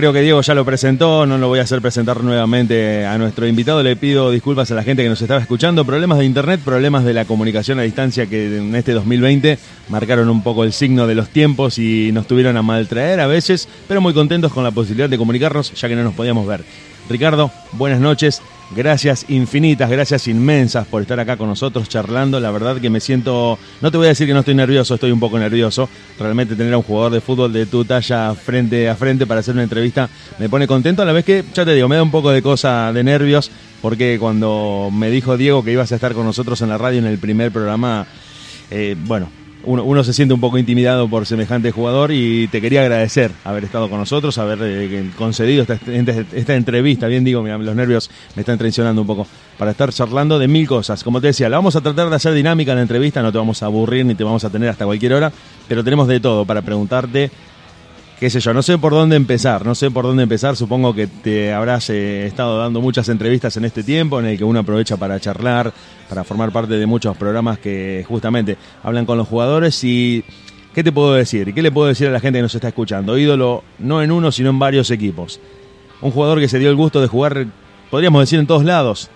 Creo que Diego ya lo presentó, no lo voy a hacer presentar nuevamente a nuestro invitado. Le pido disculpas a la gente que nos estaba escuchando. Problemas de internet, problemas de la comunicación a distancia que en este 2020 marcaron un poco el signo de los tiempos y nos tuvieron a maltraer a veces, pero muy contentos con la posibilidad de comunicarnos ya que no nos podíamos ver. Ricardo, buenas noches. Gracias infinitas, gracias inmensas por estar acá con nosotros charlando. La verdad que me siento, no te voy a decir que no estoy nervioso, estoy un poco nervioso. Realmente tener a un jugador de fútbol de tu talla frente a frente para hacer una entrevista me pone contento. A la vez que, ya te digo, me da un poco de cosa de nervios porque cuando me dijo Diego que ibas a estar con nosotros en la radio en el primer programa, eh, bueno, uno, se siente un poco intimidado por semejante jugador y te quería agradecer haber estado con nosotros, haber eh, concedido esta, entrevista. Bien digo, los nervios me están traicionando un poco para estar charlando de mil cosas. Como te decía, la vamos a tratar de hacer dinámica en la entrevista, no te vamos a aburrir ni te vamos a tener hasta cualquier hora, pero tenemos de todo para preguntarte qué sé yo, no sé por dónde empezar, no sé por dónde empezar, supongo que te habrás eh, estado dando muchas entrevistas en este tiempo en el que uno aprovecha para charlar, para formar parte de muchos programas que justamente hablan con los jugadores y ¿qué te puedo decir? ¿Qué le puedo decir a la gente que nos está escuchando? Ídolo no en uno, sino en varios equipos. Un jugador que se dio el gusto de jugar, podríamos decir, en todos lados,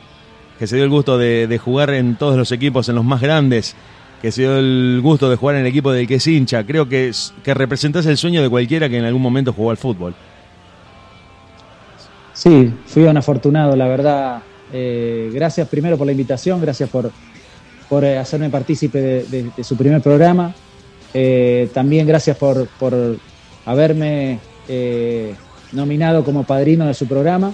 que se dio el gusto de, de jugar en todos los equipos, en los más grandes, que se dio el gusto de jugar en el equipo del que es hincha. Creo que, que representás el sueño de cualquiera que en algún momento jugó al fútbol. Sí, fui un afortunado, la verdad. Eh, gracias primero por la invitación, gracias por, por eh, hacerme partícipe de, su primer programa. Eh, también gracias por, por haberme nominado como padrino de su programa.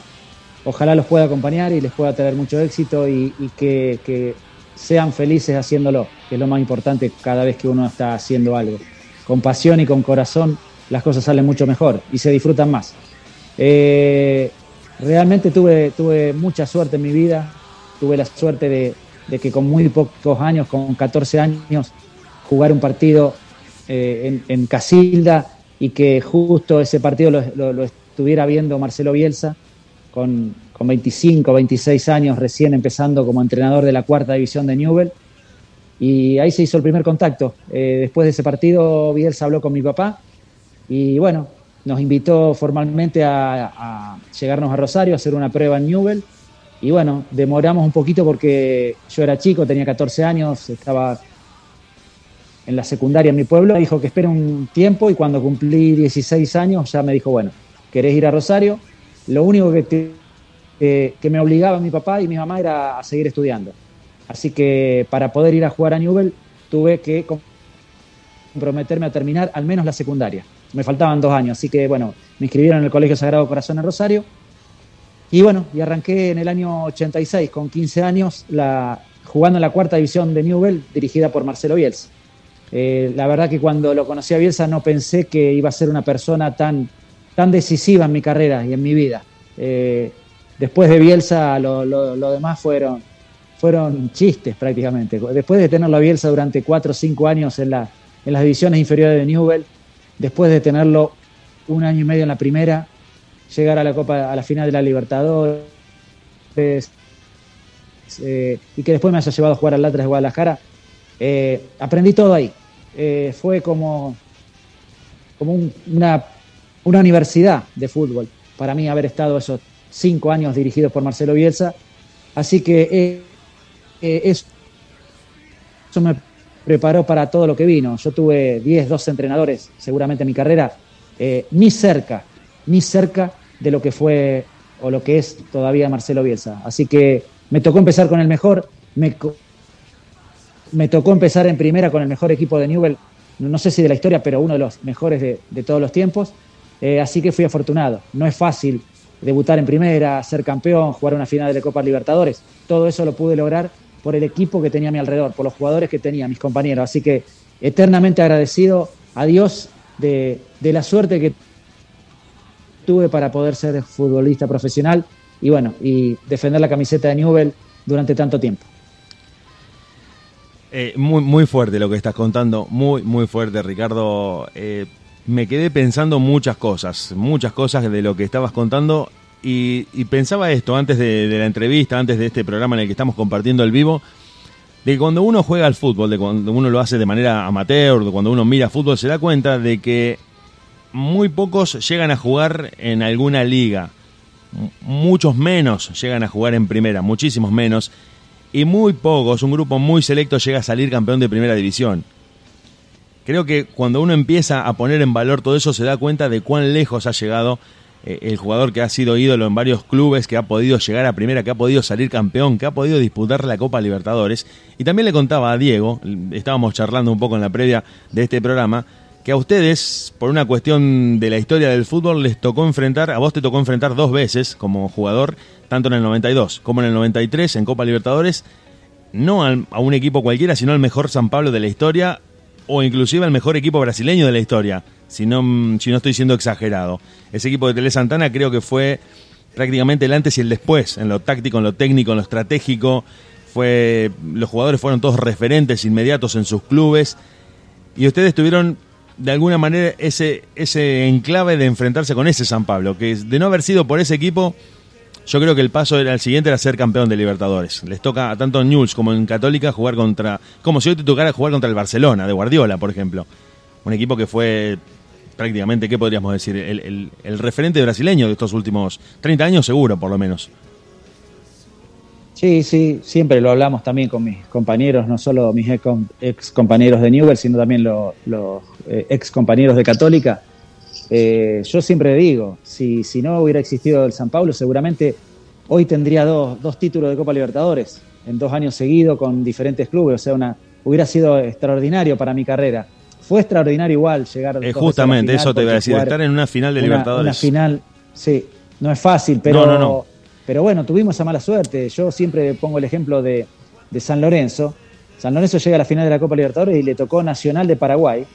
Ojalá los pueda acompañar y les pueda tener mucho éxito y, que sean felices haciéndolo, que es lo más importante cada vez que uno está haciendo algo. Con pasión y con corazón las cosas salen mucho mejor y se disfrutan más. Eh, realmente tuve, tuve mucha suerte en mi vida, tuve la suerte de, que con muy pocos años, con 14 años, jugar un partido eh, en, Casilda y que justo ese partido lo, lo estuviera viendo Marcelo Bielsa con, con 25, 26 años, recién empezando como entrenador de la cuarta división de Newell. Y ahí se hizo el primer contacto. Eh, después de ese partido, Bielsa habló con mi papá y bueno, nos invitó formalmente a, llegarnos a Rosario, a hacer una prueba en Newell. Y bueno, demoramos un poquito porque yo era chico, tenía 14 años, estaba en la secundaria en mi pueblo. Dijo que espere un tiempo y cuando cumplí 16 años ya me dijo, bueno, ¿querés ir a Rosario? Lo único que te que me obligaba mi papá y mi mamá era a seguir estudiando. Así que para poder ir a jugar a Newell tuve que comprometerme a terminar al menos la secundaria. Me faltaban dos años, así que bueno, me inscribieron en el Colegio Sagrado Corazón en Rosario. Y bueno, y arranqué en el año 86, con 15 años, jugando en la cuarta división de Newell, dirigida por Marcelo Bielsa. Eh, la verdad que cuando lo conocí a Bielsa no pensé que iba a ser una persona tan, tan decisiva en mi carrera y en mi vida. Eh, Después de Bielsa, lo, demás fueron, fueron chistes prácticamente. Después de tenerlo a Bielsa durante cuatro o cinco años en, la, en las divisiones inferiores de Newell, después de tenerlo un año y medio en la primera, llegar a la Copa, a la final de la Libertadores, eh, y que después me haya llevado a jugar al Atlas de Guadalajara, eh, aprendí todo ahí. Eh, fue como, como una, una universidad de fútbol para mí haber estado esos cinco años dirigidos por Marcelo Bielsa. Así que eh, eh, eso, me preparó para todo lo que vino. Yo tuve 10, 12 entrenadores seguramente en mi carrera, eh, ni cerca, ni cerca de lo que fue o lo que es todavía Marcelo Bielsa. Así que me tocó empezar con el mejor, me, me tocó empezar en primera con el mejor equipo de Newell, no sé si de la historia, pero uno de los mejores de, todos los tiempos. así que fui afortunado. No es fácil debutar en primera, ser campeón, jugar una final de Copa Libertadores. Todo eso lo pude lograr por el equipo que tenía a mi alrededor, por los jugadores que tenía, mis compañeros. Así que eternamente agradecido a Dios de, la suerte que tuve para poder ser futbolista profesional y bueno, y defender la camiseta de Newell durante tanto tiempo. Eh, muy, muy fuerte lo que estás contando, muy, muy fuerte, Ricardo. Eh, me quedé pensando muchas cosas, muchas cosas de lo que estabas contando y, pensaba esto antes de, la entrevista, antes de este programa en el que estamos compartiendo el vivo, de que cuando uno juega al fútbol, de cuando uno lo hace de manera amateur, de cuando uno mira fútbol, se da cuenta de que muy pocos llegan a jugar en alguna liga. Muchos menos llegan a jugar en primera, muchísimos menos. Y muy pocos, un grupo muy selecto llega a salir campeón de primera división. Creo que cuando uno empieza a poner en valor todo eso se da cuenta de cuán lejos ha llegado eh, el jugador que ha sido ídolo en varios clubes, que ha podido llegar a primera, que ha podido salir campeón, que ha podido disputar la Copa Libertadores. Y también le contaba a Diego, estábamos charlando un poco en la previa de este programa, que a ustedes, por una cuestión de la historia del fútbol, les tocó enfrentar, a vos te tocó enfrentar dos veces como jugador, tanto en el 92 como en el 93 en Copa Libertadores, no a un equipo cualquiera, sino al mejor San Pablo de la historia, o inclusive al mejor equipo brasileño de la historia, si no, si no estoy siendo exagerado. Ese equipo de Tele Santana creo que fue prácticamente el antes y el después, en lo táctico, en lo técnico, en lo estratégico. Fue, los jugadores fueron todos referentes inmediatos en sus clubes y ustedes tuvieron de alguna manera ese, ese enclave de enfrentarse con ese San Pablo, que de no haber sido por ese equipo, yo creo que el paso era el siguiente era ser campeón de Libertadores. Les toca a tanto en Newell's como en Católica jugar contra, como si hoy te tocara jugar contra el Barcelona, de Guardiola, por ejemplo. Un equipo que fue prácticamente, ¿qué podríamos decir? El, el referente brasileño de estos últimos 30 años seguro, por lo menos. Sí, sí, siempre lo hablamos también con mis compañeros, no solo mis ex compañeros de Newell, sino también los, eh, ex compañeros de Católica. Eh, yo siempre digo, si, si no hubiera existido el San Pablo, seguramente hoy tendría dos, dos títulos de Copa Libertadores en dos años seguidos con diferentes clubes. O sea, una, hubiera sido extraordinario para mi carrera. Fue extraordinario igual llegar. Eh, justamente, eso te iba a decir, estar en una final de Libertadores. Una final, sí, no es fácil, pero. No, no, no pero bueno, tuvimos esa mala suerte. Yo siempre pongo el ejemplo de, San Lorenzo. San Lorenzo llega a la final de la Copa Libertadores y le tocó Nacional de Paraguay.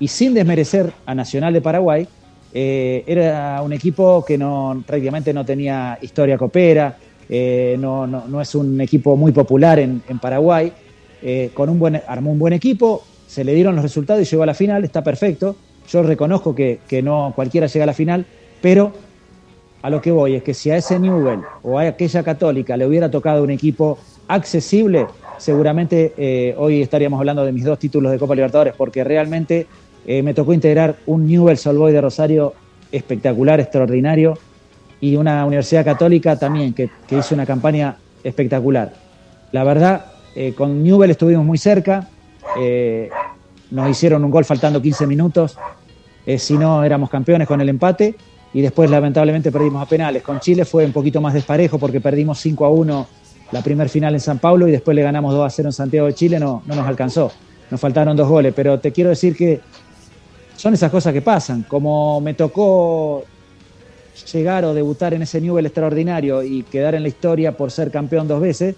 Y sin desmerecer a Nacional de Paraguay, eh, era un equipo que no, prácticamente no tenía historia copera, eh, no, no, es un equipo muy popular en, Paraguay. Eh, con un buen, armó un buen equipo, se le dieron los resultados y llegó a la final, está perfecto. Yo reconozco que, que no cualquiera llega a la final, pero a lo que voy es que si a ese Newell o a aquella Católica le hubiera tocado un equipo accesible, seguramente hoy estaríamos hablando de mis dos títulos de Copa Libertadores, porque realmente eh, me tocó integrar un Newell Solboy de Rosario espectacular, extraordinario, y una Universidad Católica también que, hizo una campaña espectacular. La verdad, eh, con Newell estuvimos muy cerca, nos hicieron un gol faltando 15 minutos, si no éramos campeones con el empate y después lamentablemente perdimos a penales. Con Chile fue un poquito más desparejo porque perdimos 5 a 1 la primer final en San Pablo y después le ganamos 2 a 0 en Santiago de Chile, no, no nos alcanzó. Nos faltaron dos goles, pero te quiero decir que son esas cosas que pasan. Como me tocó llegar o debutar en ese nivel extraordinario y quedar en la historia por ser campeón dos veces,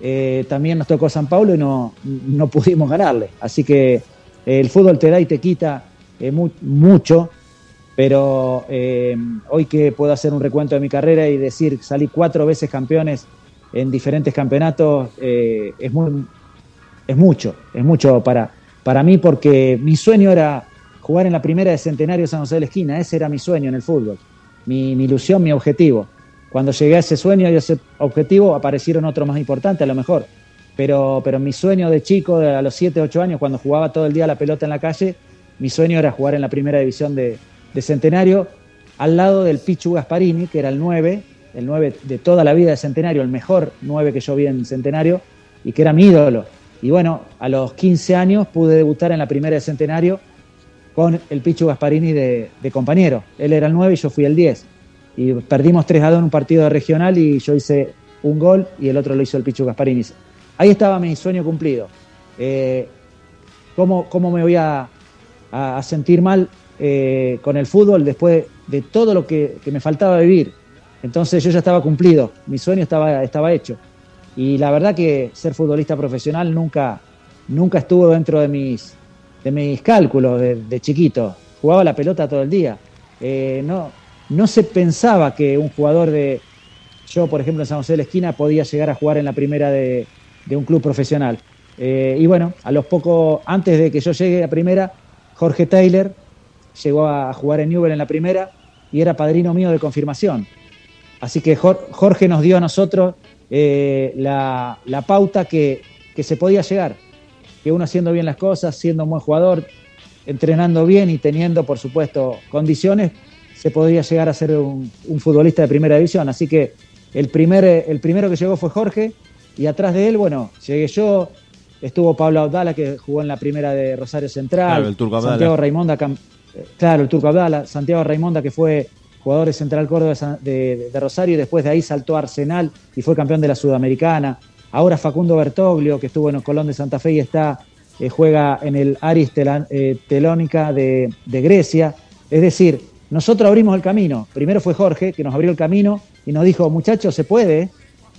eh, también nos tocó San Pablo y no, no pudimos ganarle. Así que eh, el fútbol te da y te quita eh, mucho pero hoy que puedo hacer un recuento de mi carrera y decir salí cuatro veces campeones en diferentes campeonatos, es, muy, es mucho, es mucho para, para mí porque mi sueño era jugar en la primera de Centenario San José de la Esquina, ese era mi sueño en el fútbol, mi, ilusión, mi objetivo. Cuando llegué a ese sueño y a ese objetivo aparecieron otros más importantes a lo mejor, pero, pero mi sueño de chico, a los 7, 8 años, cuando jugaba todo el día la pelota en la calle, mi sueño era jugar en la primera división de, de Centenario, al lado del Pichu Gasparini, que era el 9, el 9 de toda la vida de Centenario, el mejor 9 que yo vi en Centenario, y que era mi ídolo. Y bueno, a los 15 años pude debutar en la primera de Centenario con el Pichu Gasparini de, compañero. Él era el 9 y yo fui el 10. Y perdimos 3 a 2 en un partido regional y yo hice un gol y el otro lo hizo el Pichu Gasparini. Ahí estaba mi sueño cumplido. Eh, ¿cómo, ¿cómo, me voy a, sentir mal eh, con el fútbol después de todo lo que, me faltaba vivir. Entonces yo ya estaba cumplido, mi sueño estaba, estaba hecho. Y la verdad que ser futbolista profesional nunca, nunca estuvo dentro de mis, de mis cálculos de, chiquito. Jugaba la pelota todo el día. Eh, no, no se pensaba que un jugador de, yo por ejemplo en San José de la Esquina, podía llegar a jugar en la primera de, un club profesional. Eh, y bueno, a los pocos, antes de que yo llegue a primera, Jorge Taylor, llegó a jugar en Newell en la primera y era padrino mío de confirmación. Así que Jorge nos dio a nosotros eh, la, pauta que, se podía llegar, que uno haciendo bien las cosas, siendo un buen jugador, entrenando bien y teniendo, por supuesto, condiciones, se podría llegar a ser un, futbolista de primera división. Así que el, primer, el primero que llegó fue Jorge y atrás de él, bueno, llegué yo, estuvo Pablo Abdala que jugó en la primera de Rosario Central, el Turco Santiago Raimonda, eh, claro, el Turco Abdala, Santiago Raimonda que fue jugador de Central Córdoba de, Rosario y después de ahí saltó a Arsenal y fue campeón de la Sudamericana. Ahora Facundo Bertoglio, que estuvo en el Colón de Santa Fe y está, eh, juega en el Aris eh, Telónica de, Grecia. Es decir, nosotros abrimos el camino. Primero fue Jorge, que nos abrió el camino y nos dijo, muchachos, se puede,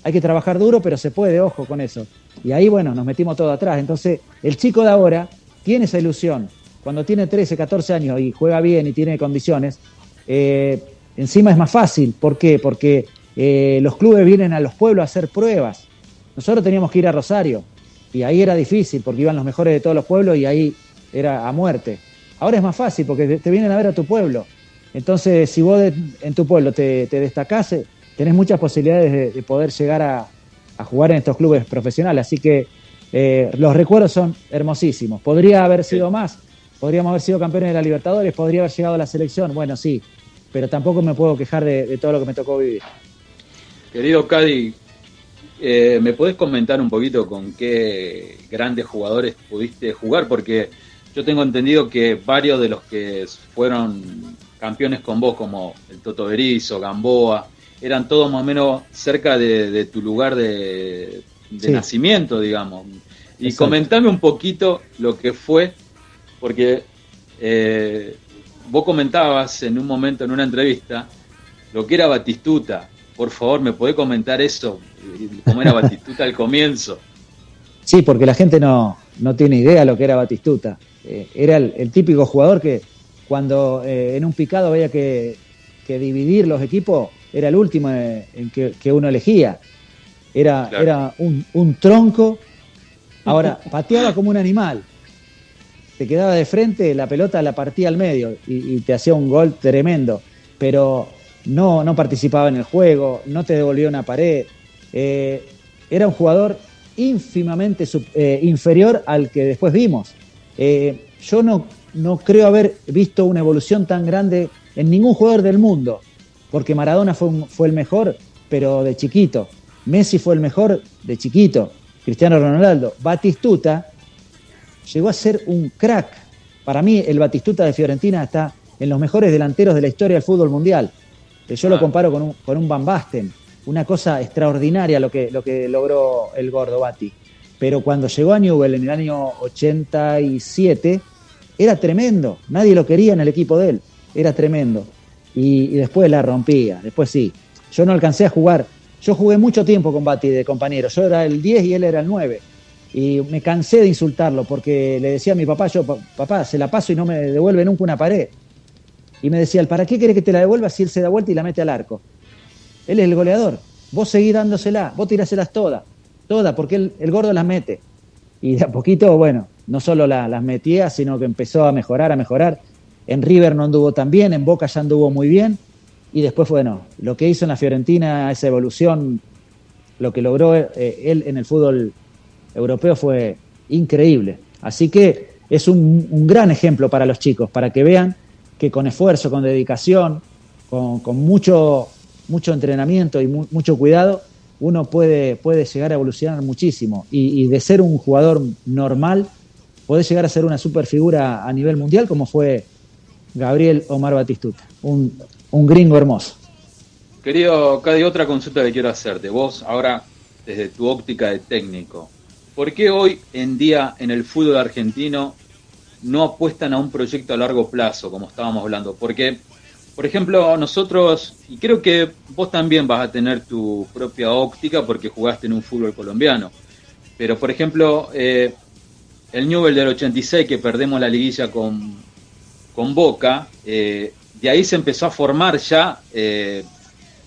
hay que trabajar duro, pero se puede, ojo con eso. Y ahí, bueno, nos metimos todo atrás. Entonces, el chico de ahora tiene esa ilusión. Cuando tiene 13, 14 años y juega bien y tiene condiciones, eh, encima es más fácil. ¿Por qué? Porque los clubes vienen a los pueblos a hacer pruebas. Nosotros teníamos que ir a Rosario y ahí era difícil porque iban los mejores de todos los pueblos y ahí era a muerte. Ahora es más fácil porque te vienen a ver a tu pueblo. Entonces, si vos en tu pueblo te, te destacás, tenés muchas posibilidades de, poder llegar a, jugar en estos clubes profesionales. Así que eh, los recuerdos son hermosísimos. Podría haber sido más, podríamos haber sido campeones de la Libertadores, podría haber llegado a la selección, bueno, sí, pero tampoco me puedo quejar de, todo lo que me tocó vivir. Querido Cadi, eh, ¿me podés comentar un poquito con qué grandes jugadores pudiste jugar? Porque yo tengo entendido que varios de los que fueron campeones con vos, como el Toto Berizo, Gamboa, eran todos más o menos cerca de, tu lugar de, nacimiento, digamos. Y comentame un poquito lo que fue, porque eh, vos comentabas en un momento en una entrevista lo que era Batistuta. Por favor, ¿me podés comentar eso? ¿Cómo era Batistuta al comienzo? Sí, porque la gente no, no tiene idea lo que era Batistuta. Eh, era el, típico jugador que cuando eh, en un picado había que, que dividir los equipos, era el último en que, uno elegía. Era, era un, tronco. Ahora, pateaba como un animal. Te quedaba de frente, la pelota la partía al medio y, te hacía un gol tremendo. Pero no, no participaba en el juego, no te devolvió una pared. Eh, era un jugador ínfimamente eh, inferior al que después vimos. Eh, yo no, no creo haber visto una evolución tan grande en ningún jugador del mundo porque Maradona fue, fue el mejor, pero de chiquito. Messi fue el mejor de chiquito. Cristiano Ronaldo. Batistuta llegó a ser un crack. Para mí, el Batistuta de Fiorentina está en los mejores delanteros de la historia del fútbol mundial. Yo lo comparo con un, con un Van Basten. Una cosa extraordinaria lo que, lo que logró el gordo Bati. Pero cuando llegó a Newell en el año 87, era tremendo. Nadie lo quería en el equipo de él. Era tremendo y, después la rompía, después sí. Yo no alcancé a jugar, yo jugué mucho tiempo con Bati de compañero, yo era el 10 y él era el 9. Y me cansé de insultarlo porque le decía a mi papá, yo, papá, se la paso y no me devuelve nunca una pared. Y me decía, ¿para qué quiere que te la devuelva si él se da vuelta y la mete al arco? Él es el goleador. Vos seguís dándosela, vos tiráselas todas, todas, porque él, el gordo las mete. Y de a poquito, bueno, no solo las metía, sino que empezó a mejorar, a mejorar. En River no anduvo tan bien, en Boca ya anduvo muy bien. Y después, bueno, lo que hizo en la Fiorentina, esa evolución, lo que logró eh, él en el fútbol europeo fue increíble. Así que es un, gran ejemplo para los chicos, para que vean que con esfuerzo, con dedicación, con, mucho, mucho entrenamiento y mucho cuidado, uno puede, puede llegar a evolucionar muchísimo. Y, de ser un jugador normal, puede llegar a ser una super figura a nivel mundial, como fue Gabriel Omar Batistuta, un, gringo hermoso. Querido Cadi, otra consulta que quiero hacerte. Vos ahora, desde tu óptica de técnico, ¿por qué hoy en día en el fútbol argentino no apuestan a un proyecto a largo plazo, como estábamos hablando? Porque, por ejemplo, nosotros, y creo que vos también vas a tener tu propia óptica porque jugaste en un fútbol colombiano, pero por ejemplo, eh, el Newell del 86 que perdemos la liguilla con con Boca, eh, de ahí se empezó a formar ya eh,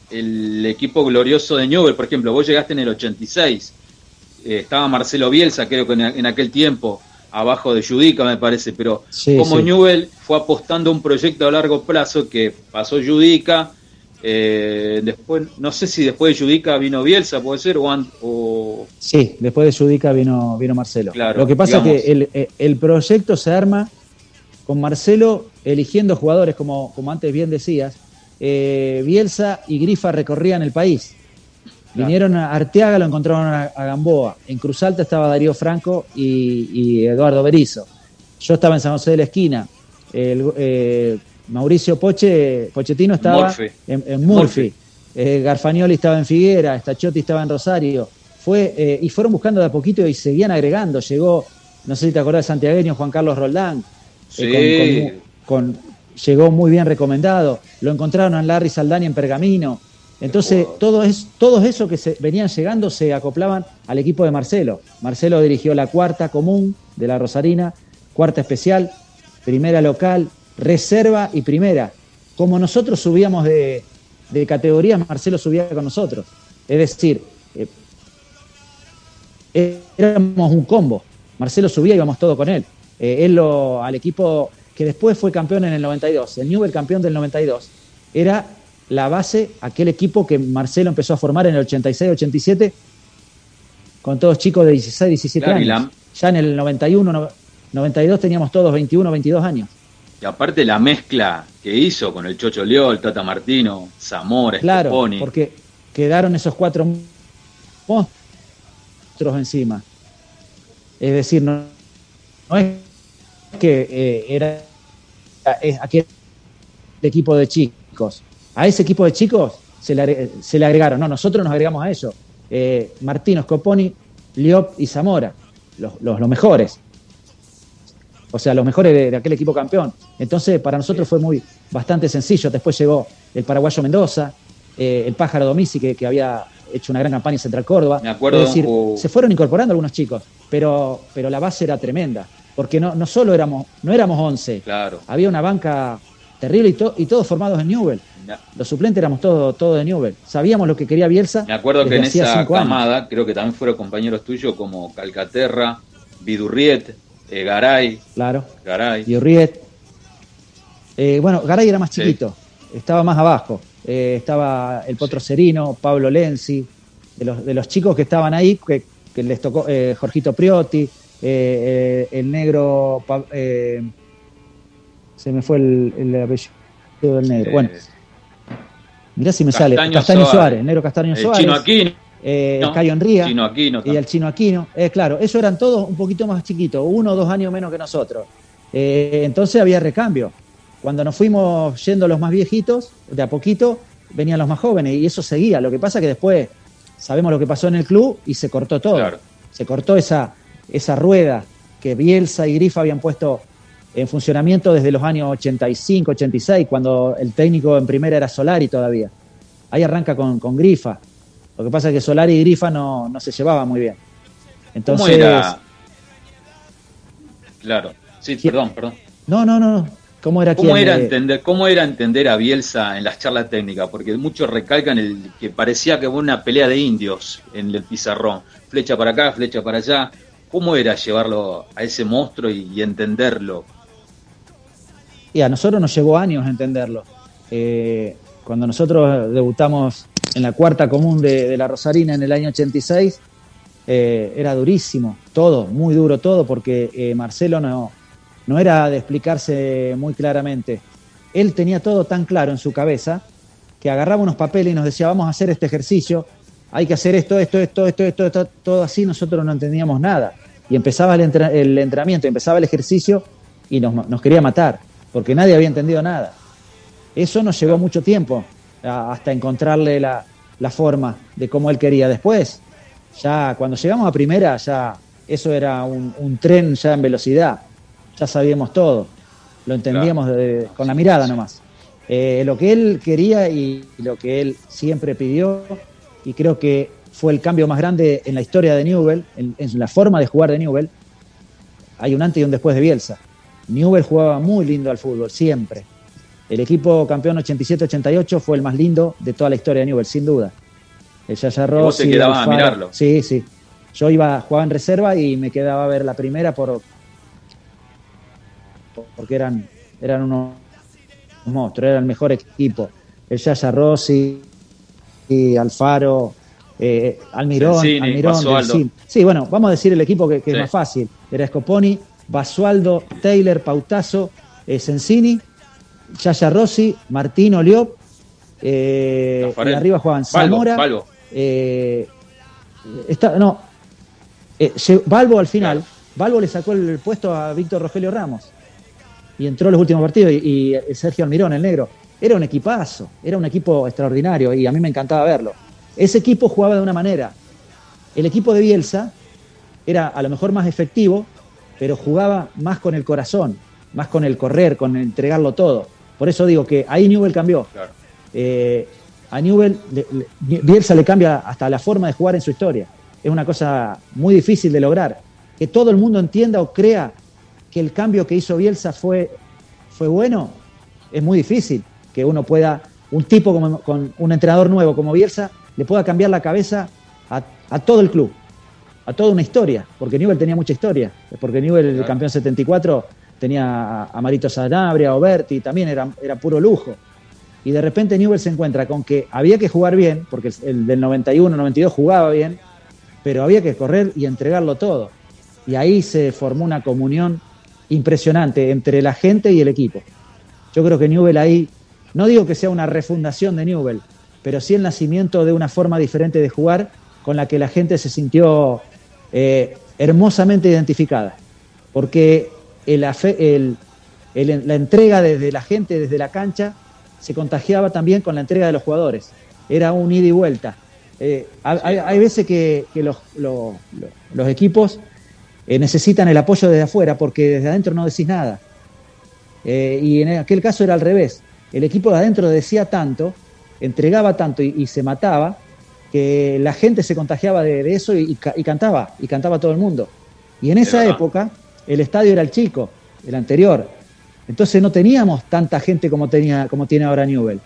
el equipo glorioso de Newell. Por ejemplo, vos llegaste en el 86, eh, estaba Marcelo Bielsa, creo que en, aquel tiempo, abajo de Judica, me parece, pero como Newell fue apostando a un proyecto a largo plazo que pasó Judica. después, no sé si después de Judica vino Bielsa, puede ser, o, Sí, después de Judica vino, vino Marcelo. Lo que pasa es que el, el proyecto se arma con Marcelo eligiendo jugadores, como, como antes bien decías, eh, Bielsa y Grifa recorrían el país. Vinieron a Arteaga, lo encontraron a, Gamboa. En Cruz Alta estaba Darío Franco y, Eduardo Berizo. Yo estaba en San José de la Esquina. Eh, Mauricio Poche, Pochettino estaba en, Murphy. Eh, Garfagnoli estaba en Figuera, Stachotti estaba en Rosario. Fue, y fueron buscando de a poquito y seguían agregando. Llegó, no sé si te acordás Santiagueño, Juan Carlos Roldán. Sí. con, llegó muy bien recomendado. Lo encontraron a Larry Saldani en Pergamino. Entonces, todo es, todos esos que se venían llegando se acoplaban al equipo de Marcelo. Marcelo dirigió la cuarta común de la Rosarina, cuarta especial, primera local, reserva y primera. Como nosotros subíamos de, de categoría, Marcelo subía con nosotros. Es decir, eh, éramos un combo. Marcelo subía y íbamos todos con él. Eh, él lo, al equipo que después fue campeón en el 92, el Newell campeón del 92, era la base, aquel equipo que Marcelo empezó a formar en el 86-87, con todos chicos de 16, 17 años. Ya en el 91, 92 teníamos todos 21, 22 años. Y aparte la mezcla que hizo con el Chocho Leol, Tata Martino, Zamora, Claro, porque quedaron esos cuatro monstruos encima. Es decir, no, es que eh, era aquel equipo de chicos. A ese equipo de chicos se le, se le agregaron, no, nosotros nos agregamos a eso. Eh, Martino, Scoponi, Liop y Zamora, los, los, mejores. O sea, los mejores de, aquel equipo campeón. Entonces, para nosotros fue muy bastante sencillo. Después llegó el paraguayo Mendoza, eh, el pájaro Domisi, que, que, había hecho una gran campaña en Central Córdoba. Me acuerdo. Es decir, se fueron incorporando algunos chicos, pero, pero la base era tremenda porque no, no solo éramos, no éramos 11, claro. había una banca terrible y, todos formados en Newell. Los suplentes éramos todos todo de Newell. Sabíamos lo que quería Bielsa. Me acuerdo que en esa camada, creo que también fueron compañeros tuyos como Calcaterra, Vidurriet, eh, Garay. Claro. Garay. Vidurriet. Eh, bueno, Garay era más chiquito, estaba más abajo. Eh, estaba el Potro Serino, Pablo Lenzi, de los, de los chicos que estaban ahí, que, que les tocó Jorgito Priotti, eh, eh, el negro, eh, se me fue el, apellido del negro. Bueno, mirá si me sale. Castaño Suárez. el negro Castaño Suárez. Chino Aquino. el Cayo Enría Chino Aquino, y el Chino Aquino. claro, eso eran todos un poquito más chiquitos, uno o dos años menos que nosotros. entonces había recambio. Cuando nos fuimos yendo los más viejitos, de a poquito venían los más jóvenes y eso seguía. Lo que pasa que después sabemos lo que pasó en el club y se cortó todo. Se cortó esa, esa rueda que Bielsa y Grifa habían puesto en funcionamiento desde los años 85, 86, cuando el técnico en primera era Solari todavía. Ahí arranca con, Grifa. Lo que pasa es que Solari y Grifa no, no se llevaban muy bien. Entonces, ¿Cómo era? Claro, sí, perdón, perdón. No, no, no. ¿Cómo era, ¿Cómo era, entender, ¿Cómo era entender a Bielsa en las charlas técnicas? Porque muchos recalcan el que parecía que hubo una pelea de indios en el pizarrón. Flecha para acá, flecha para allá. ¿Cómo era llevarlo a ese monstruo y, entenderlo? Y a nosotros nos llevó años entenderlo. Eh, cuando nosotros debutamos en la cuarta común de, la Rosarina en el año 86, eh, era durísimo, todo, muy duro todo, porque eh, Marcelo no, no era de explicarse muy claramente. Él tenía todo tan claro en su cabeza que agarraba unos papeles y nos decía, vamos a hacer este ejercicio, hay que hacer esto, esto, esto, esto, esto, esto todo así, nosotros no entendíamos nada y empezaba el, entrenamiento, empezaba el ejercicio y nos, quería matar, porque nadie había entendido nada. Eso nos llevó mucho tiempo hasta encontrarle la, forma de cómo él quería. Después, ya cuando llegamos a primera, ya eso era un, tren ya en velocidad, ya sabíamos todo, lo entendíamos con la mirada nomás. Eh, lo que él quería y lo que él siempre pidió, y creo que fue el cambio más grande en la historia de Newell, en, la forma de jugar de Newell. Hay un antes y un después de Bielsa. Newell jugaba muy lindo al fútbol, siempre. El equipo campeón 87-88 fue el más lindo de toda la historia de Newell, sin duda. El Yaya Rossi. ¿Vos quedabas a mirarlo? Sí, sí. Yo iba, jugaba en reserva y me quedaba a ver la primera por porque eran, eran unos monstruos, era el mejor equipo. El Yaya Rossi, y Alfaro, eh, Almirón, Almirón Sí, bueno, vamos a decir el equipo que, es más fácil. Era Scoponi, Basualdo, Taylor, Pautazo, eh, Sensini, Yaya Rossi, Martín Oliop, eh, y arriba jugaban Zamora. Eh, está, no, eh, Balbo al final, Balbo le sacó el puesto a Víctor Rogelio Ramos y entró en los últimos partidos y, y, Sergio Almirón, el negro. Era un equipazo, era un equipo extraordinario y a mí me encantaba verlo. Ese equipo jugaba de una manera. El equipo de Bielsa era a lo mejor más efectivo, pero jugaba más con el corazón, más con el correr, con entregarlo todo. Por eso digo que ahí Newell cambió. Eh, a Newell, Bielsa le cambia hasta la forma de jugar en su historia. Es una cosa muy difícil de lograr. Que todo el mundo entienda o crea que el cambio que hizo Bielsa fue, fue bueno, es muy difícil. Que uno pueda, un tipo como, con un entrenador nuevo como Bielsa, le pueda cambiar la cabeza a, todo el club, a toda una historia. Porque Newell tenía mucha historia. Porque Newell, el campeón 74, tenía a Marito Sanabria, a Oberti, también era, era puro lujo. Y de repente Newell se encuentra con que había que jugar bien, porque el del 91, 92 jugaba bien, pero había que correr y entregarlo todo. Y ahí se formó una comunión impresionante entre la gente y el equipo. Yo creo que Newell ahí, no digo que sea una refundación de Newell, pero sí el nacimiento de una forma diferente de jugar con la que la gente se sintió eh, hermosamente identificada. Porque la entrega desde la gente, desde la cancha, se contagiaba también con la entrega de los jugadores. Era un ida y vuelta. Eh, hay, veces que, los, equipos eh, necesitan el apoyo desde afuera porque desde adentro no decís nada. Y en aquel caso era al revés. El equipo de adentro decía tanto, entregaba tanto y, se mataba, que la gente se contagiaba de, eso y, cantaba, y cantaba todo el mundo. Y en esa época el estadio era el chico, el anterior. Entonces no teníamos tanta gente como, tenía, como tiene ahora Newell.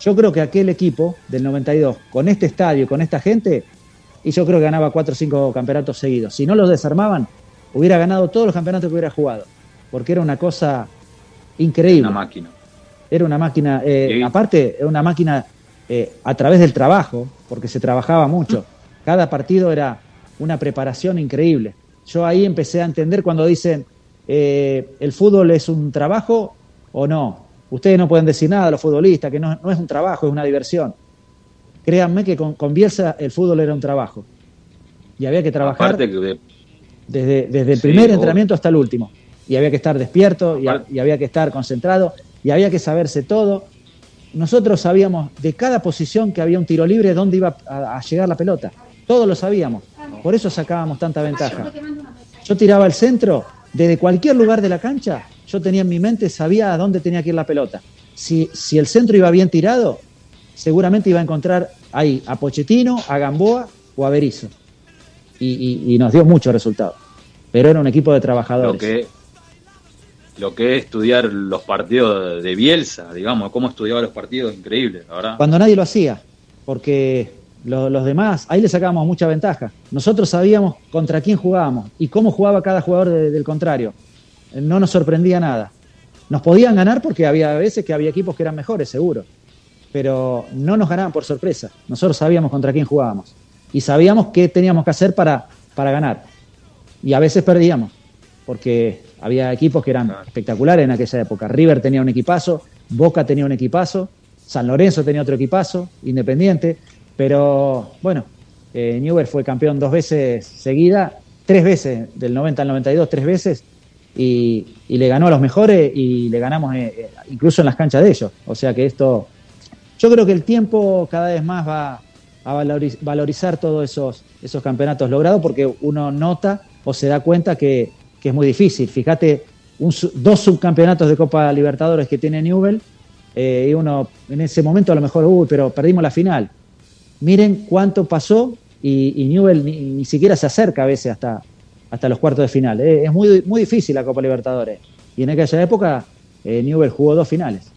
Yo creo que aquel equipo del 92, con este estadio, con esta gente, y yo creo que ganaba cuatro o cinco campeonatos seguidos. Si no los desarmaban, hubiera ganado todos los campeonatos que hubiera jugado, porque era una cosa increíble. Una máquina. Era una máquina, eh, aparte, era una máquina eh, a través del trabajo, porque se trabajaba mucho. Cada partido era una preparación increíble yo ahí empecé a entender cuando dicen eh, el fútbol es un trabajo o no. Ustedes no pueden decir nada a los futbolistas, que no, es un trabajo, es una diversión. Créanme que con, Bielsa el fútbol era un trabajo. Y había que trabajar desde, desde el primer entrenamiento hasta el último. Y había que estar despierto, y, había que estar concentrado, y había que saberse todo. Nosotros sabíamos de cada posición que había un tiro libre, dónde iba a llegar la pelota. Todos lo sabíamos. Por eso sacábamos tanta ventaja. Yo tiraba al centro, desde cualquier lugar de la cancha, yo tenía en mi mente, sabía a dónde tenía que ir la pelota. Si, si el centro iba bien tirado, seguramente iba a encontrar ahí a Pochettino, a Gamboa o a Berizzo. Y, nos dio mucho resultado. Pero era un equipo de trabajadores. Lo que, lo que es estudiar los partidos de Bielsa, digamos, cómo estudiaba los partidos, increíble, ¿verdad? Cuando nadie lo hacía, porque los, demás, ahí le sacábamos mucha ventaja. Nosotros sabíamos contra quién jugábamos y cómo jugaba cada jugador del contrario. No nos sorprendía nada. Nos podían ganar porque había veces que había equipos que eran mejores, seguro. Pero no nos ganaban por sorpresa. Nosotros sabíamos contra quién jugábamos. Y sabíamos qué teníamos que hacer para, para ganar. Y a veces perdíamos, porque había equipos que eran espectaculares en aquella época. River tenía un equipazo, Boca tenía un equipazo, San Lorenzo tenía otro equipazo, Independiente. Pero bueno, eh, Newell fue campeón dos veces seguida, tres veces, del 90 al 92, tres veces, y, le ganó a los mejores y le ganamos eh, eh, incluso en las canchas de ellos. O sea que esto, yo creo que el tiempo cada vez más va a valorizar todos esos, esos campeonatos logrados porque uno nota o se da cuenta que, es muy difícil. Fíjate, dos subcampeonatos de Copa Libertadores que tiene Newell, y uno en ese momento a lo mejor, uy, pero perdimos la final miren cuánto pasó y, Newell ni, siquiera se acerca a veces hasta, hasta los cuartos de final. Eh, es muy, muy difícil la Copa Libertadores. Y en aquella época eh, Newell jugó dos finales.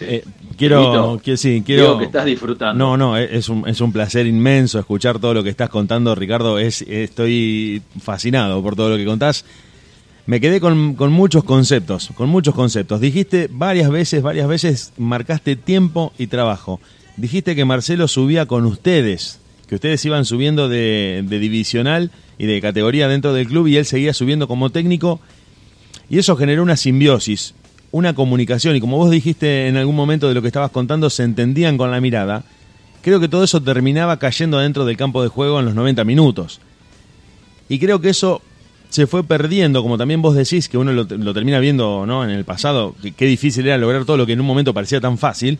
Eh, quiero, que, sí, quiero que estás disfrutando. No, no, es un, es un placer inmenso escuchar todo lo que estás contando, Ricardo. Es, estoy fascinado por todo lo que contás. Me quedé con, con, muchos conceptos, con muchos conceptos. Dijiste varias veces, varias veces, marcaste tiempo y trabajo. Dijiste que Marcelo subía con ustedes, que ustedes iban subiendo de, divisional y de categoría dentro del club y él seguía subiendo como técnico. Y eso generó una simbiosis, una comunicación, y como vos dijiste en algún momento de lo que estabas contando, se entendían con la mirada. Creo que todo eso terminaba cayendo dentro del campo de juego en los 90 minutos. Y creo que eso se fue perdiendo, como también vos decís, que uno lo, termina viendo ¿no? en el pasado, qué difícil era lograr todo lo que en un momento parecía tan fácil,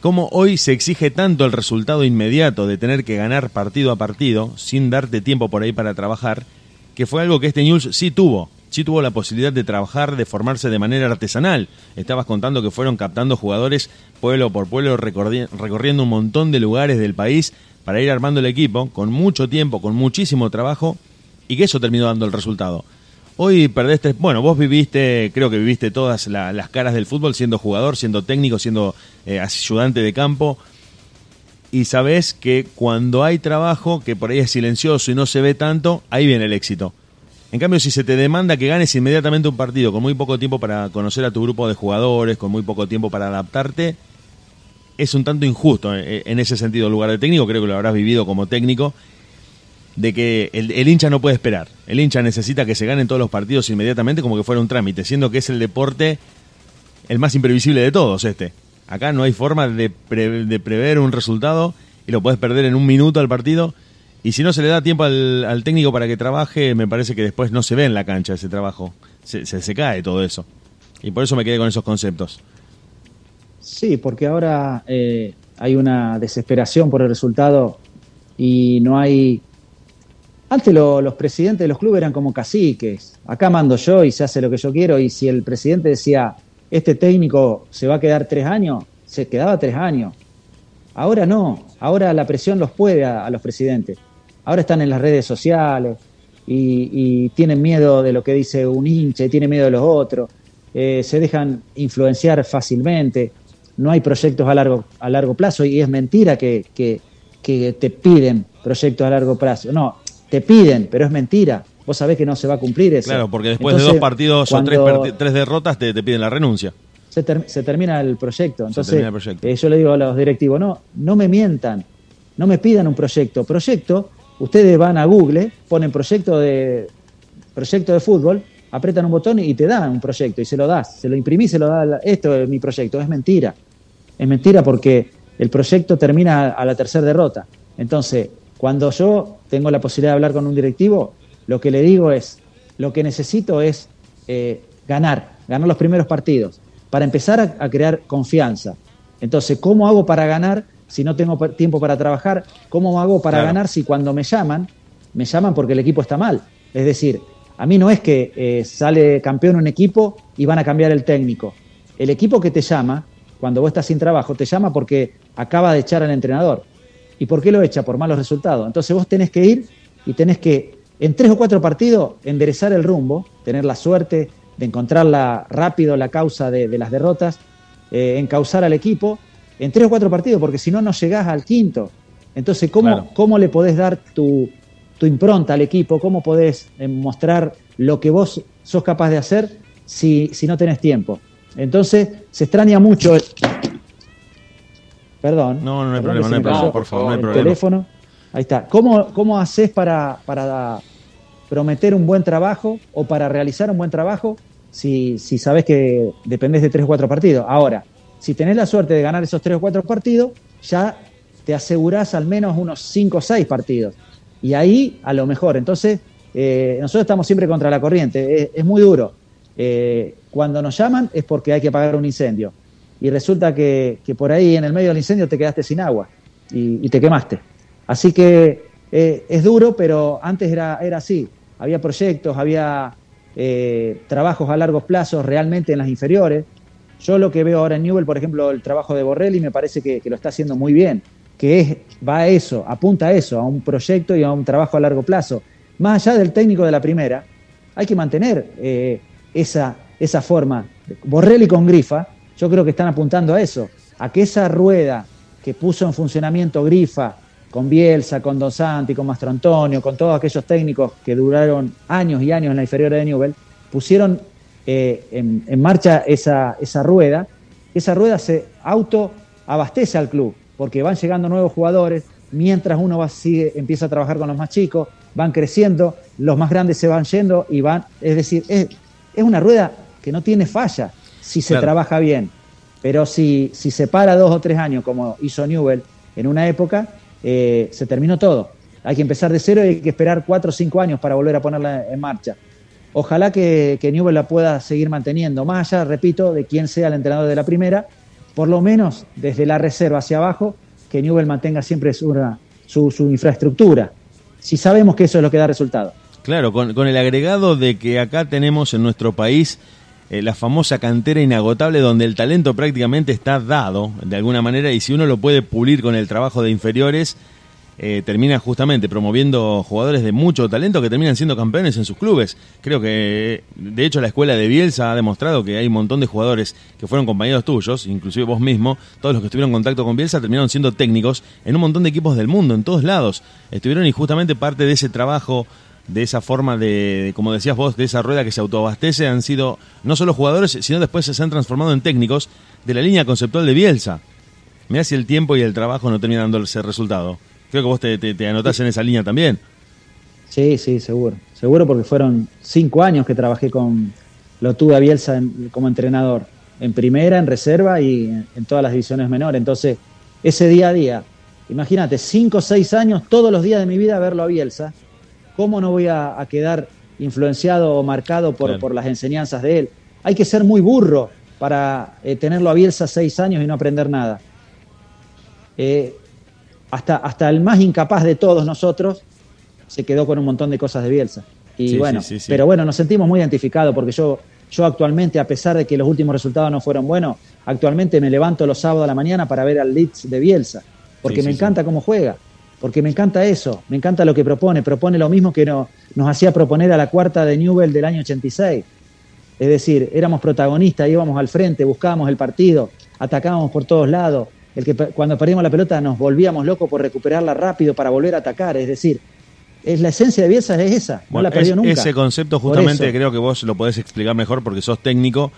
como hoy se exige tanto el resultado inmediato de tener que ganar partido a partido, sin darte tiempo por ahí para trabajar, que fue algo que este News sí tuvo, sí tuvo la posibilidad de trabajar, de formarse de manera artesanal. Estabas contando que fueron captando jugadores pueblo por pueblo, recorriendo un montón de lugares del país para ir armando el equipo, con mucho tiempo, con muchísimo trabajo, y que eso terminó dando el resultado. Hoy perdiste, bueno, vos viviste, creo que viviste todas las caras del fútbol, siendo jugador, siendo técnico, siendo eh, ayudante de campo, y sabés que cuando hay trabajo, que por ahí es silencioso y no se ve tanto, ahí viene el éxito. En cambio, si se te demanda que ganes inmediatamente un partido con muy poco tiempo para conocer a tu grupo de jugadores, con muy poco tiempo para adaptarte, es un tanto injusto eh, en ese sentido. El lugar de técnico, creo que lo habrás vivido como técnico, de que el, hincha no puede esperar. El hincha necesita que se ganen todos los partidos inmediatamente como que fuera un trámite, siendo que es el deporte el más imprevisible de todos este. Acá no hay forma de, prever un resultado y lo puedes perder en un minuto al partido. Y si no se le da tiempo al, técnico para que trabaje, me parece que después no se ve en la cancha ese trabajo. Se, se, cae todo eso. Y por eso me quedé con esos conceptos. Sí, porque ahora eh, hay una desesperación por el resultado y no hay antes los presidentes de los clubes eran como caciques. Acá mando yo y se hace lo que yo quiero. Y si el presidente decía, este técnico se va a quedar tres años, se quedaba tres años. Ahora no. Ahora la presión los puede a, los presidentes. Ahora están en las redes sociales y, tienen miedo de lo que dice un hincha, tienen miedo de los otros. Eh, se dejan influenciar fácilmente. No hay proyectos a largo, a largo plazo y es mentira que, que, que te piden proyectos a largo plazo. No, te piden, pero es mentira. Vos sabés que no se va a cumplir eso. Claro, porque después de dos partidos o tres, derrotas te, piden la renuncia. Se, termina el proyecto. Entonces, eh, yo le digo a los directivos, no, no me mientan, no me pidan un proyecto. Proyecto, ustedes van a Google, ponen proyecto de, proyecto de fútbol, apretan un botón y te dan un proyecto y se lo das, se lo imprimís, se lo da, esto es mi proyecto, es mentira. Es mentira porque el proyecto termina a la tercera derrota. Entonces, cuando yo tengo la posibilidad de hablar con un directivo, lo que le digo es, lo que necesito es eh, ganar, ganar los primeros partidos, para empezar a, crear confianza. Entonces, ¿cómo hago para ganar si no tengo tiempo para trabajar? ¿Cómo hago para ganar si cuando me llaman, me llaman porque el equipo está mal? Es decir, a mí no es que eh, sale campeón un equipo y van a cambiar el técnico. El equipo que te llama, cuando vos estás sin trabajo, te llama porque acaba de echar al entrenador. ¿Y por qué lo echa? Por malos resultados. Entonces vos tenés que ir y tenés que, en tres o cuatro partidos, enderezar el rumbo, tener la suerte de encontrarla rápido la causa de, las derrotas, eh, encauzar al equipo en tres o cuatro partidos, porque si no, no llegás al quinto. Entonces, ¿cómo, ¿cómo le podés dar tu, impronta al equipo? ¿Cómo podés eh, mostrar lo que vos sos capaz de hacer si, si no tenés tiempo? Entonces, se extraña mucho Perdón. No, no hay problema, no hay problema, por favor, no hay problema. teléfono. Ahí está. ¿Cómo, cómo haces para, para prometer un buen trabajo o para realizar un buen trabajo si, si sabes que dependés de tres o cuatro partidos? Ahora, si tenés la suerte de ganar esos tres o cuatro partidos, ya te asegurás al menos unos cinco o seis partidos. Y ahí, a lo mejor. Entonces, eh, nosotros estamos siempre contra la corriente. Es, muy duro. Eh, cuando nos llaman es porque hay que pagar un incendio y resulta que, por ahí en el medio del incendio te quedaste sin agua y, te quemaste. Así que eh, es duro, pero antes era, era así. Había proyectos, había trabajos a largos plazos realmente en las inferiores. Yo lo que veo ahora en Newell, por ejemplo, el trabajo de Borrelli me parece que, lo está haciendo muy bien, que es, va a eso, apunta a eso, a un proyecto y a un trabajo a largo plazo. Más allá del técnico de la primera, hay que mantener eh, esa, esa forma. Borrelli con Grifa yo creo que están apuntando a eso, a que esa rueda que puso en funcionamiento Grifa con Bielsa, con Don Santi, con Mastro Antonio, con todos aquellos técnicos que duraron años y años en la inferior de Newell, pusieron eh, en, marcha esa, esa rueda, esa rueda se autoabastece al club, porque van llegando nuevos jugadores, mientras uno va, sigue, empieza a trabajar con los más chicos, van creciendo, los más grandes se van yendo y van, es decir, es, es una rueda que no tiene falla si se trabaja bien. Pero si, si se para dos o tres años, como hizo Newell en una época, eh, se terminó todo. Hay que empezar de cero y hay que esperar cuatro o cinco años para volver a ponerla en marcha. Ojalá que, que Newell la pueda seguir manteniendo, más repito, de quién sea el entrenador de la primera, por lo menos desde la reserva hacia abajo, que Newell mantenga siempre su, infraestructura, si sabemos que eso es lo que da resultado. Claro, con, con el agregado de que acá tenemos en nuestro país eh, la famosa cantera inagotable donde el talento prácticamente está dado de alguna manera y si uno lo puede pulir con el trabajo de inferiores, eh, termina justamente promoviendo jugadores de mucho talento que terminan siendo campeones en sus clubes. Creo que, de hecho, la escuela de Bielsa ha demostrado que hay un montón de jugadores que fueron compañeros tuyos, inclusive vos mismo, todos los que estuvieron en contacto con Bielsa terminaron siendo técnicos en un montón de equipos del mundo, en todos lados. Estuvieron y justamente parte de ese trabajo de esa forma de, como decías vos, de esa rueda que se autoabastece, han sido no solo jugadores, sino después se han transformado en técnicos de la línea conceptual de Bielsa. Mirá si el tiempo y el trabajo no terminan dando ese resultado. Creo que vos te, anotás en esa línea también. Sí, sí, seguro. Seguro porque fueron cinco años que trabajé con, lo tuve a Bielsa como entrenador, en primera, en reserva y en, en todas las divisiones menores. Entonces, ese día a día, imagínate, cinco o seis años, todos los días de mi vida verlo a Bielsa ¿cómo no voy a, quedar influenciado o marcado por, las enseñanzas de él? Hay que ser muy burro para eh, tenerlo a Bielsa seis años y no aprender nada. Eh, hasta, hasta el más incapaz de todos nosotros se quedó con un montón de cosas de Bielsa. Y bueno, pero bueno, nos sentimos muy identificados porque yo, yo actualmente, a pesar de que los últimos resultados no fueron buenos, actualmente me levanto los sábados a la mañana para ver al Leeds de Bielsa, porque me encanta cómo juega porque me encanta eso, me encanta lo que propone, propone lo mismo que nos hacía proponer a la cuarta de Newell del año 86. Es decir, éramos protagonistas, íbamos al frente, buscábamos el partido, atacábamos por todos lados. El que cuando perdíamos la pelota nos volvíamos locos por recuperarla rápido para volver a atacar. Es decir, es la esencia de Bielsa es esa, no la perdió nunca. Ese concepto justamente creo que vos lo podés explicar mejor porque sos técnico.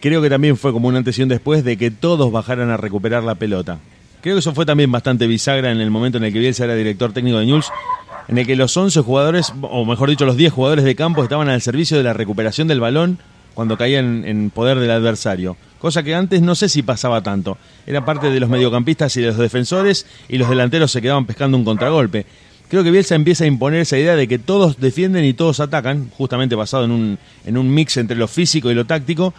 Creo que también fue como una antes y un después de que todos bajaran a recuperar la pelota. Creo que eso fue también bastante bisagra en el momento en el que Bielsa era director técnico de Newell's, en el que los 11 jugadores, o mejor dicho, los 10 jugadores de campo estaban al servicio de la recuperación del balón cuando caían en poder del adversario. Cosa que antes no sé si pasaba tanto. Era parte de los mediocampistas y de los defensores y los delanteros se quedaban pescando un contragolpe. Creo que Bielsa empieza a imponer esa idea de que todos defienden y todos atacan, justamente basado en un, en un mix entre lo físico y lo táctico,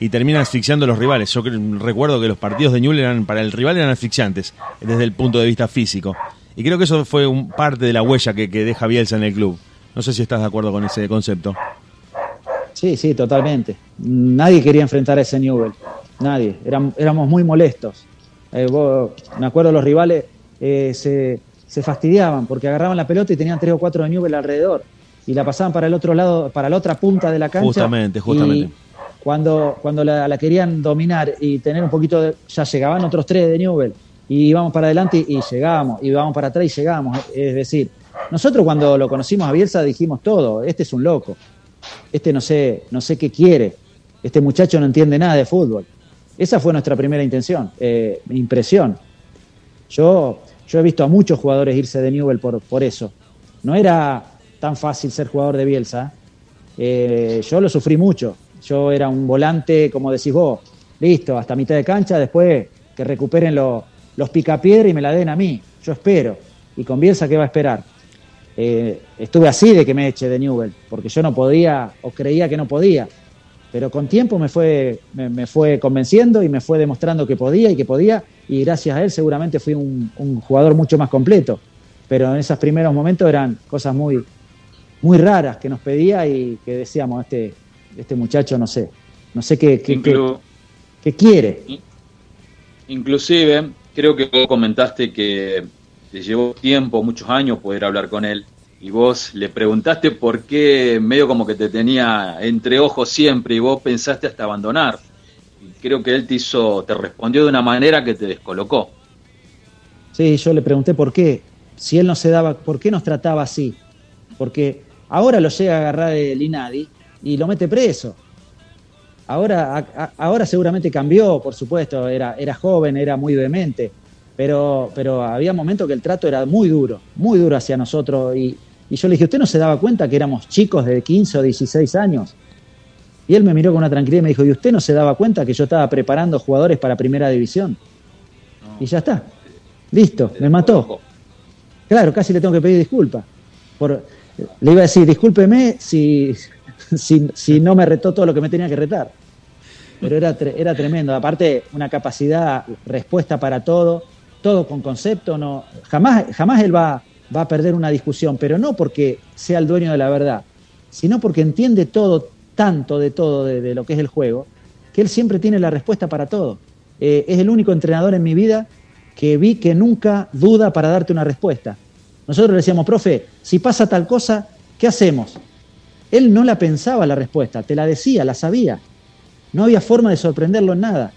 y termina asfixiando a los rivales. Yo recuerdo que los partidos de Newell eran, para el rival eran asfixiantes desde el punto de vista físico. Y creo que eso fue un, parte de la huella que, deja Bielsa en el club. No sé si estás de acuerdo con ese concepto. Sí, sí, totalmente. Nadie quería enfrentar a ese Newell. Nadie. éramos muy molestos. Eh, me acuerdo los rivales eh, se, se, fastidiaban porque agarraban la pelota y tenían tres o cuatro de Newell alrededor y la pasaban para el otro lado, para la otra punta de la cancha. Justamente, justamente cuando, cuando la, querían dominar y tener un poquito de, ya llegaban otros tres de Newell y íbamos para adelante y, llegábamos, y íbamos para atrás y llegábamos. Es decir, nosotros cuando lo conocimos a Bielsa dijimos todo, este es un loco, este no sé, no sé qué quiere, este muchacho no entiende nada de fútbol. Esa fue nuestra primera intención, eh, impresión. Yo, yo he visto a muchos jugadores irse de Newell por, por eso. No era tan fácil ser jugador de Bielsa. Eh, yo lo sufrí mucho. Yo era un volante, como decís vos, listo, hasta mitad de cancha, después que recuperen los, los picapiedras y me la den a mí. Yo espero. Y con Bielsa, ¿qué va a esperar? Eh, estuve así de que me eche de Newell, porque yo no podía o creía que no podía. Pero con tiempo me fue, me, fue convenciendo y me fue demostrando que podía y que podía. Y gracias a él seguramente fui un, un jugador mucho más completo. Pero en esos primeros momentos eran cosas muy, muy raras que nos pedía y que decíamos, este, este muchacho no sé, no sé qué, qué, quiere. Inclusive, creo que vos comentaste que te llevó tiempo, muchos años poder hablar con él, y vos le preguntaste por qué medio como que te tenía entre ojos siempre y vos pensaste hasta abandonar. Y creo que él te hizo, te respondió de una manera que te descolocó. Sí, yo le pregunté por qué, si él no se daba, por qué nos trataba así, porque ahora lo llega a agarrar el INADI y lo mete preso. Ahora, ahora seguramente cambió, por supuesto, era, joven, era muy vehemente, pero, pero había momentos que el trato era muy duro, muy duro hacia nosotros. Y, yo le dije, ¿usted no se daba cuenta que éramos chicos de 15 o 16 años? Y él me miró con una tranquilidad y me dijo, ¿y usted no se daba cuenta que yo estaba preparando jugadores para primera división? Y ya está. Listo, me mató. Claro, casi le tengo que pedir disculpas. Por, le iba a decir, discúlpeme si, si, no me retó todo lo que me tenía que retar. Pero era, era tremendo. Aparte, una capacidad, respuesta para todo, todo con concepto. No, jamás, jamás él va, va a perder una discusión, pero no porque sea el dueño de la verdad, sino porque entiende todo, tanto de todo, de, lo que es el juego, que él siempre tiene la respuesta para todo. Eh, es el único entrenador en mi vida que vi que nunca duda para darte una respuesta. Nosotros le decíamos, profe, si pasa tal cosa, ¿qué hacemos? Él no la pensaba la respuesta, te la decía, la sabía. No había forma de sorprenderlo en nada.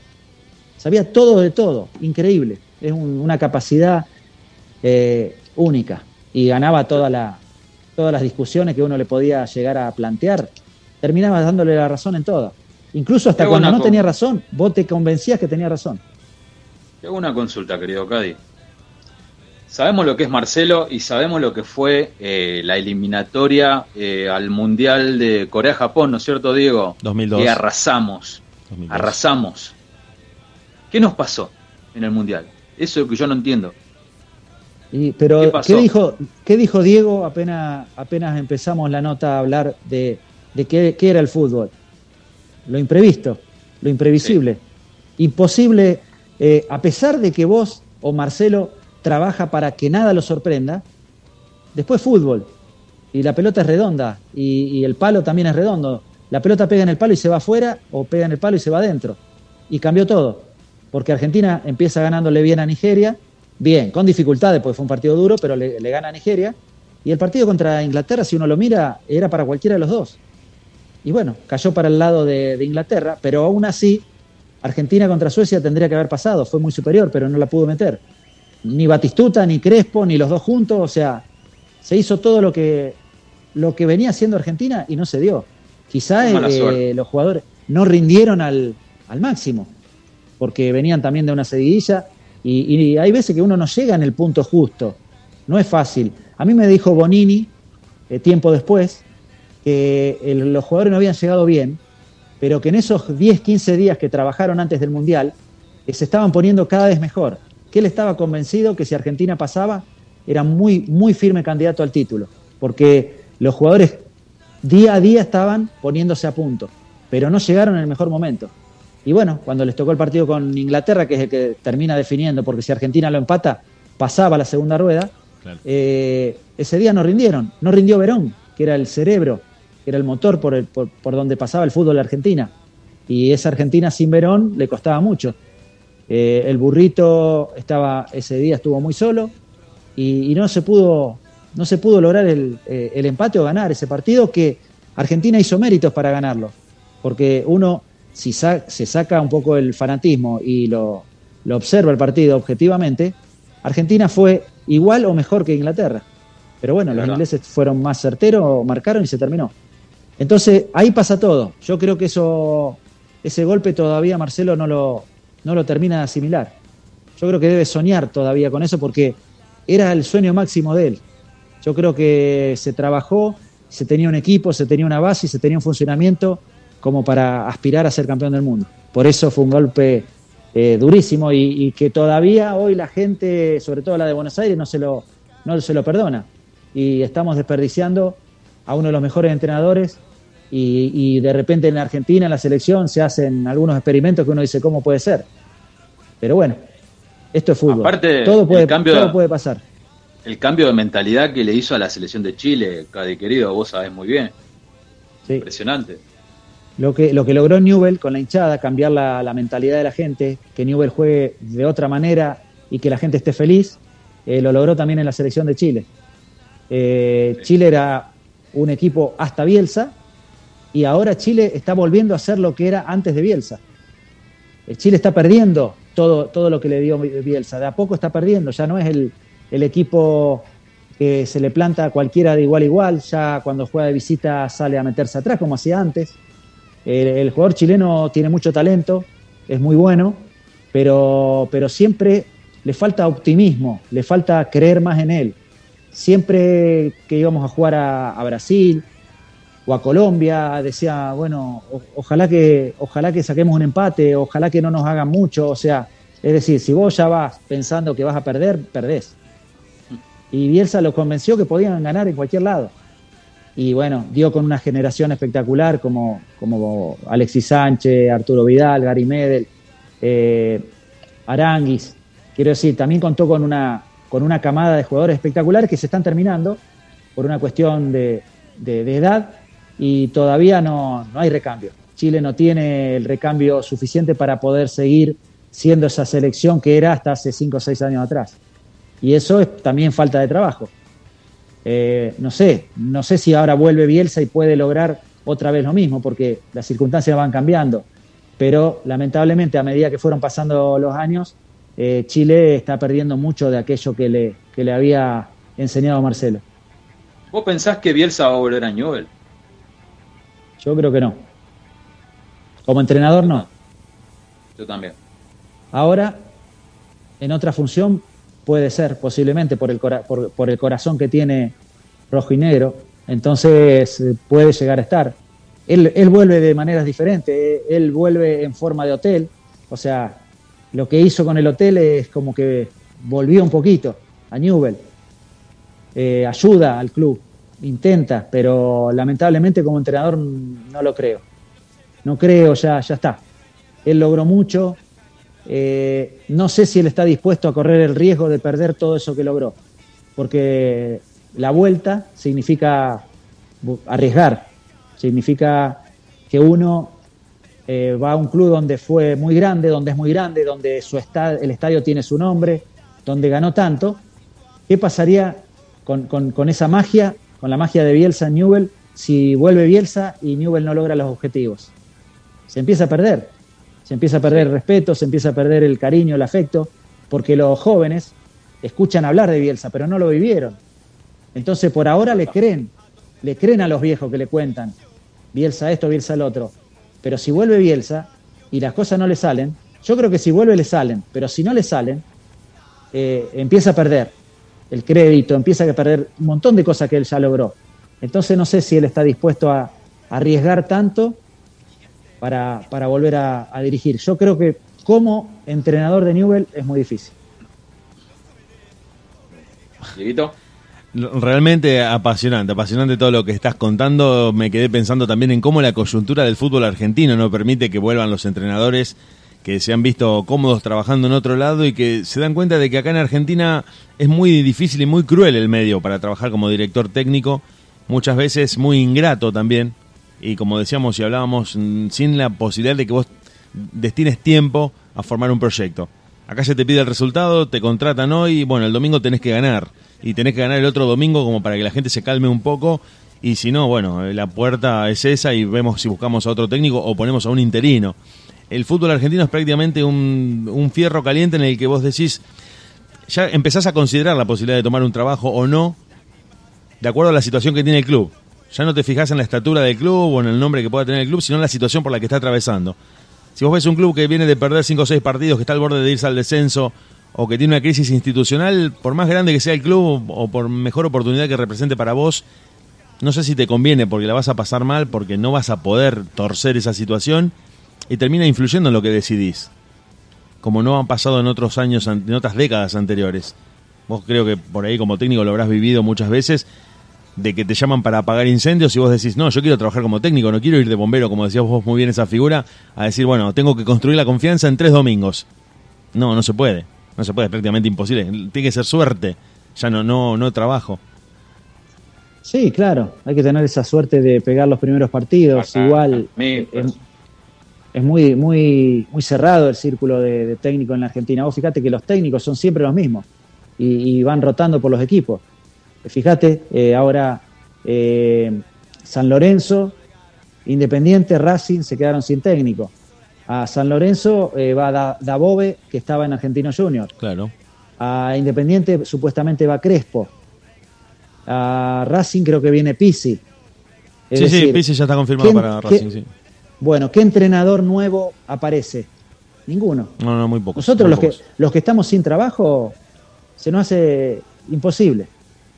Sabía todo de todo, increíble. Es una capacidad eh, única. Y ganaba toda la, todas las discusiones que uno le podía llegar a plantear. Terminaba dándole la razón en todo. Incluso hasta cuando no tenía razón, vos te convencías que tenía razón. Tengo una consulta, querido Cadi. Sabemos lo que es Marcelo y sabemos lo que fue eh, la eliminatoria eh, al Mundial de Corea-Japón, ¿no es cierto, Diego? 2002. Que arrasamos. Arrasamos. ¿Qué nos pasó en el Mundial? Eso es lo que yo no entiendo. Y, pero, ¿qué, dijo, ¿qué dijo Diego apenas, apenas empezamos la nota a hablar de, de qué, era el fútbol? Lo imprevisto, lo imprevisible. Imposible, eh, a pesar de que vos o Marcelo trabaja para que nada lo sorprenda. Después fútbol. Y la pelota es redonda. Y, el palo también es redondo. La pelota pega en el palo y se va afuera o pega en el palo y se va adentro. Y cambió todo. Porque Argentina empieza ganándole bien a Nigeria. Bien, con dificultades, porque fue un partido duro, pero le, gana a Nigeria. Y el partido contra Inglaterra, si uno lo mira, era para cualquiera de los dos. Y bueno, cayó para el lado de, de Inglaterra, pero aún así, Argentina contra Suecia tendría que haber pasado. Fue muy superior, pero no la pudo meter ni Batistuta, ni Crespo, ni los dos juntos, o sea, se hizo todo lo que, lo que venía haciendo Argentina y no se dio. Quizá eh, los jugadores no rindieron al, máximo, porque venían también de una seguidilla y, hay veces que uno no llega en el punto justo, no es fácil. A mí me dijo Bonini, eh, tiempo después, que los jugadores no habían llegado bien, pero que en esos 10, 15 días que trabajaron antes del Mundial, eh, se estaban poniendo cada vez mejor que él estaba convencido que si Argentina pasaba, era muy, muy firme candidato al título, porque los jugadores día a día estaban poniéndose a punto, pero no llegaron en el mejor momento. Y bueno, cuando les tocó el partido con Inglaterra, que es el que termina definiendo, porque si Argentina lo empata, pasaba la segunda rueda, eh, ese día no rindieron. No rindió Verón, que era el cerebro, que era el motor por, por donde pasaba el fútbol de Argentina. Y esa Argentina sin Verón le costaba mucho. Eh, el burrito estaba ese día estuvo muy solo y, no se pudo no se pudo lograr el, eh, empate o ganar ese partido que Argentina hizo méritos para ganarlo porque uno si se saca un poco el fanatismo y lo, observa el partido objetivamente Argentina fue igual o mejor que Inglaterra pero bueno los ingleses fueron más certeros marcaron y se terminó entonces ahí pasa todo yo creo que eso ese golpe todavía Marcelo no lo no lo termina de asimilar. Yo creo que debe soñar todavía con eso porque era el sueño máximo de él. Yo creo que se trabajó, se tenía un equipo, se tenía una base y se tenía un funcionamiento como para aspirar a ser campeón del mundo. Por eso fue un golpe eh, durísimo y, que todavía hoy la gente, sobre todo la de Buenos Aires, no se lo, no se lo perdona. Y estamos desperdiciando a uno de los mejores entrenadores y, de repente en Argentina, en la selección, se hacen algunos experimentos que uno dice, ¿cómo puede ser? Pero bueno, esto es fútbol. Aparte, todo puede, todo puede pasar. El cambio de mentalidad que le hizo a la selección de Chile, Cadi querido, vos sabés muy bien. Impresionante. Lo que, lo que logró Newell con la hinchada, cambiar la, mentalidad de la gente, que Newell juegue de otra manera y que la gente esté feliz, eh, lo logró también en la selección de Chile. Eh, Chile era un equipo hasta Bielsa, y ahora Chile está volviendo a ser lo que era antes de Bielsa. Eh, Chile está perdiendo todo, todo lo que le dio Bielsa, de a poco está perdiendo, ya no es el, equipo que se le planta a cualquiera de igual a igual, ya cuando juega de visita sale a meterse atrás como hacía antes. El, jugador chileno tiene mucho talento, es muy bueno, pero, pero siempre le falta optimismo, le falta creer más en él. Siempre que íbamos a jugar a Brasil, o a Colombia, decía, bueno, ojalá, que, ojalá que saquemos un empate, ojalá que no nos hagan mucho, o sea, es decir, si vos ya vas pensando que vas a perder, perdés. Y Bielsa lo convenció que podían ganar en cualquier lado. Y bueno, dio con una generación espectacular como, como Alexis Sánchez, Arturo Vidal, Gary Medel, eh, Aranguis. Quiero decir, también contó con una, con una camada de jugadores espectaculares que se están terminando por una cuestión de, de edad y todavía no, no hay recambio. Chile no tiene el recambio suficiente para poder seguir siendo esa selección que era hasta hace 5 o 6 años atrás. Y eso es también falta de trabajo. Eh, no sé, no sé si ahora vuelve Bielsa y puede lograr otra vez lo mismo, porque las circunstancias van cambiando. Pero lamentablemente, a medida que fueron pasando los años, eh, Chile está perdiendo mucho de aquello que le, que le había enseñado Marcelo. ¿Vos pensás que Bielsa va a volver a Newell? Yo creo que no. Como entrenador, no. Yo también. Ahora, en otra función, puede ser, posiblemente, por el, por, el corazón que tiene rojo y negro. Entonces, eh, puede llegar a estar. Él, él, vuelve de maneras diferentes. Él vuelve en forma de hotel. O sea, lo que hizo con el hotel es como que volvió un poquito a Newell. Eh, ayuda al club intenta, pero lamentablemente como entrenador no lo creo. No creo, ya, ya está. Él logró mucho. Eh, no sé si él está dispuesto a correr el riesgo de perder todo eso que logró, porque la vuelta significa arriesgar, significa que uno eh, va a un club donde fue muy grande, donde es muy grande, donde su el estadio tiene su nombre, donde ganó tanto. ¿Qué pasaría con, esa magia con la magia de Bielsa Newell, si vuelve Bielsa y Newell no logra los objetivos. Se empieza a perder, se empieza a perder el respeto, se empieza a perder el cariño, el afecto, porque los jóvenes escuchan hablar de Bielsa, pero no lo vivieron. Entonces, por ahora le creen, le creen a los viejos que le cuentan, Bielsa esto, Bielsa el otro. Pero si vuelve Bielsa y las cosas no le salen, yo creo que si vuelve le salen, pero si no le salen, eh, empieza a perder el crédito, empieza a perder un montón de cosas que él ya logró. Entonces no sé si él está dispuesto a, arriesgar tanto para, volver a, dirigir. Yo creo que como entrenador de Newell es muy difícil. Realmente apasionante, apasionante todo lo que estás contando. Me quedé pensando también en cómo la coyuntura del fútbol argentino no permite que vuelvan los entrenadores que se han visto cómodos trabajando en otro lado y que se dan cuenta de que acá en Argentina es muy difícil y muy cruel el medio para trabajar como director técnico, muchas veces muy ingrato también, y como decíamos y hablábamos, mm, sin la posibilidad de que vos destines tiempo a formar un proyecto. Acá se te pide el resultado, te contratan hoy, y bueno, el domingo tenés que ganar, y tenés que ganar el otro domingo como para que la gente se calme un poco, y si no, bueno, la puerta es esa y vemos si buscamos a otro técnico o ponemos a un interino el fútbol argentino es prácticamente un, fierro caliente en el que vos decís, ya empezás a considerar la posibilidad de tomar un trabajo o no, de acuerdo a la situación que tiene el club. Ya no te fijas en la estatura del club o en el nombre que pueda tener el club, sino en la situación por la que está atravesando. Si vos ves un club que viene de perder 5 o 6 partidos, que está al borde de irse al descenso, o que tiene una crisis institucional, por más grande que sea el club o por mejor oportunidad que represente para vos, no sé si te conviene porque la vas a pasar mal, porque no vas a poder torcer esa situación y termina influyendo en lo que decidís, como no han pasado en otros años, en otras décadas anteriores. Vos creo que por ahí como técnico lo habrás vivido muchas veces, de que te llaman para apagar incendios y vos decís, no, yo quiero trabajar como técnico, no quiero ir de bombero, como decías vos muy bien esa figura, a decir, bueno, tengo que construir la confianza en tres domingos. No, no se puede, no se puede, es prácticamente imposible, tiene que ser suerte, ya no, no, no trabajo. Sí, claro, hay que tener esa suerte de pegar los primeros partidos, igual es muy, muy, muy cerrado el círculo de, técnicos en la Argentina. Vos fíjate que los técnicos son siempre los mismos y, van rotando por los equipos. Fíjate, eh, ahora eh, San Lorenzo, Independiente, Racing se quedaron sin técnico. A San Lorenzo eh, va Dabove, que estaba en Argentino Junior. Claro. A Independiente supuestamente va Crespo. A Racing creo que viene Pisi. sí, sí, Pisi ya está confirmado para Racing, sí bueno, ¿qué entrenador nuevo aparece? Ninguno. No, no, muy poco. Nosotros los que, los que estamos sin trabajo, se nos hace imposible.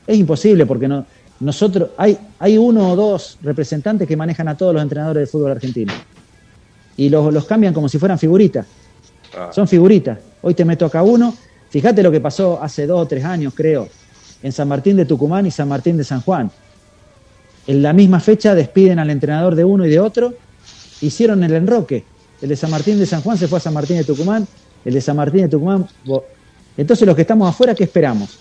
Es imposible porque no, nosotros, hay, hay uno o dos representantes que manejan a todos los entrenadores de fútbol argentino. Y los, los cambian como si fueran figuritas. Ah. Son figuritas. Hoy te meto acá uno. Fíjate lo que pasó hace dos o tres años, creo, en San Martín de Tucumán y San Martín de San Juan. En la misma fecha despiden al entrenador de uno y de otro. Hicieron el enroque. El de San Martín de San Juan se fue a San Martín de Tucumán. El de San Martín de Tucumán. Entonces los que estamos afuera, ¿qué esperamos?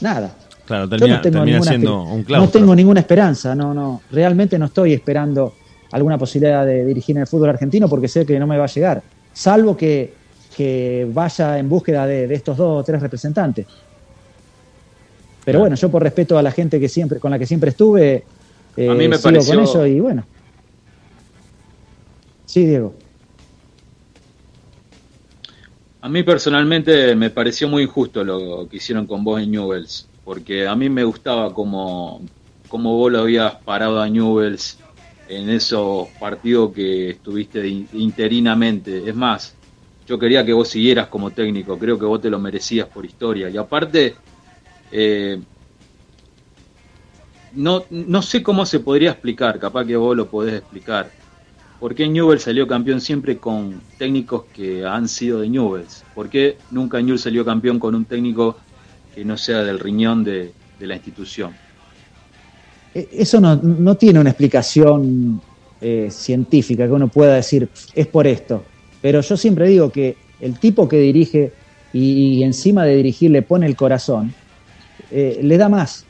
Nada. Claro, Yo no tengo termina ninguna siendo No tengo ninguna esperanza, no, no. Realmente no estoy esperando alguna posibilidad de dirigir en el fútbol argentino porque sé que no me va a llegar. Salvo que, que vaya en búsqueda de, de estos dos o tres representantes. Pero bueno, yo por respeto a la gente que siempre, con la que siempre estuve, eh, A mí me sigo pareció- con eso y bueno. Sí, Diego. A mí personalmente me pareció muy injusto lo que hicieron con vos en Newells, porque a mí me gustaba como, como vos lo habías parado a Newells en esos partidos que estuviste interinamente. Es más, yo quería que vos siguieras como técnico, creo que vos te lo merecías por historia. Y aparte, eh, no, no sé cómo se podría explicar, capaz que vos lo podés explicar. ¿Por qué Newell salió campeón siempre con técnicos que han sido de Newells? ¿Por qué nunca Newell salió campeón con un técnico que no sea del riñón de, de la institución? Eh, Eso no, no tiene una explicación eh, científica que uno pueda decir es por esto. Pero yo siempre digo que el tipo que dirige y, encima de dirigir le pone el corazón, eh, le da más.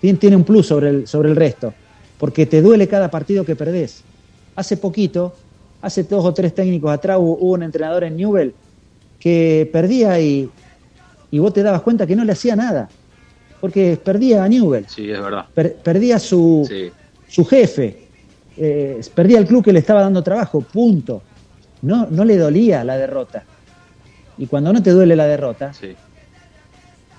Tiene, tiene un plus sobre el, sobre el resto. Porque te duele cada partido que perdés. Hace poquito, hace dos o tres técnicos atrás, hubo un entrenador en Newell que perdía y, y vos te dabas cuenta que no le hacía nada. Porque perdía a Newell Sí, es verdad. per- perdía su, Sí, su jefe, eh, perdía el club que le estaba dando trabajo, punto. No, no le dolía la derrota. Y cuando no te duele la derrota, sí.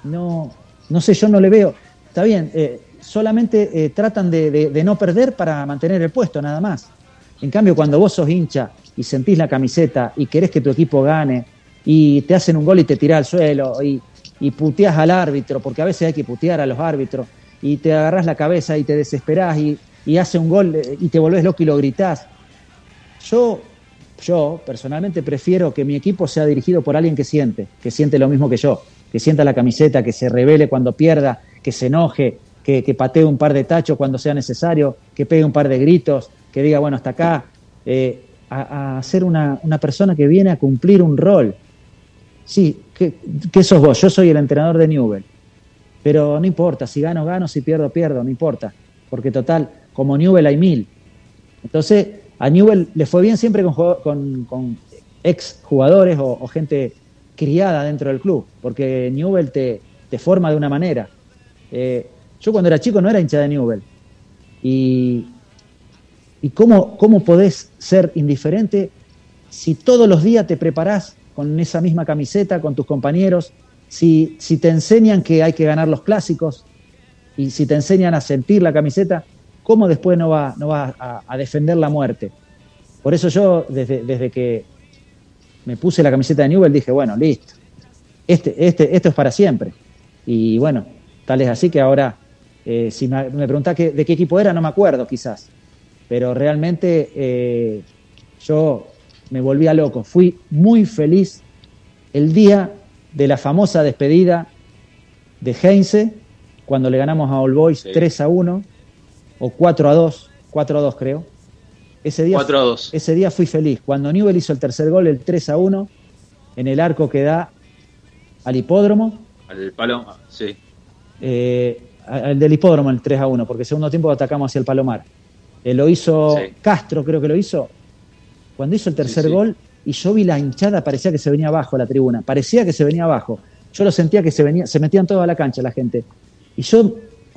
no, no sé, yo no le veo. Está bien, eh, solamente eh, tratan de, de- de no perder para mantener el puesto, nada más. En cambio, cuando vos sos hincha y sentís la camiseta y querés que tu equipo gane y te hacen un gol y te tirás al suelo y, y puteás al árbitro, porque a veces hay que putear a los árbitros, y te agarrás la cabeza y te desesperás y, y hace un gol eh, y te volvés loco y lo gritás. Yo, yo personalmente prefiero que mi equipo sea dirigido por alguien que siente, que siente lo mismo que yo, que sienta la camiseta, que se revele cuando pierda, que se enoje, que, que patee un par de tachos cuando sea necesario, que pegue un par de gritos, que diga, bueno, hasta acá, eh, a, a ser una, una persona que viene a cumplir un rol. Sí, ¿qué, qué sos vos? Yo soy el entrenador de Newell. Pero no importa, si gano, gano, si pierdo, pierdo, no importa. Porque total, como Newell hay mil. Entonces, a Newell le fue bien siempre con, ex jugadores o, o gente criada dentro del club, porque Newell te, te forma de una manera. Eh, yo cuando era chico no era hincha de Newell. Y, y cómo, cómo podés ser indiferente si todos los días te preparás con esa misma camiseta, con tus compañeros, si, si te enseñan que hay que ganar los clásicos y si te enseñan a sentir la camiseta, ¿cómo después no vas no va a, defender la muerte? Por eso yo, desde, desde que me puse la camiseta de Newell, dije, bueno, listo, este, este, esto es para siempre. Y bueno, tal es así que ahora, eh, si me, me preguntás qué- de qué equipo era, no me acuerdo quizás, pero realmente eh, yo me volvía loco. Fui muy feliz el día de la famosa despedida de Heinze, cuando le ganamos a All Boys Sí. 3 a 1 o 4 a 2, 4 a 2 creo. Ese día, 4 a 2. ese día fui feliz. Cuando Newell hizo el tercer gol, el 3 a 1, en el arco que da al hipódromo, Al palo, sí. eh, al del hipódromo el 3 a 1, porque segundo tiempo atacamos hacia el Palomar. Eh, lo hizo Sí. Castro, creo que lo hizo. Cuando hizo el tercer Sí, sí. gol y yo vi la hinchada, parecía que se venía abajo la tribuna, parecía que se venía abajo. Yo lo sentía que se venía, se metían toda la cancha la gente. Y yo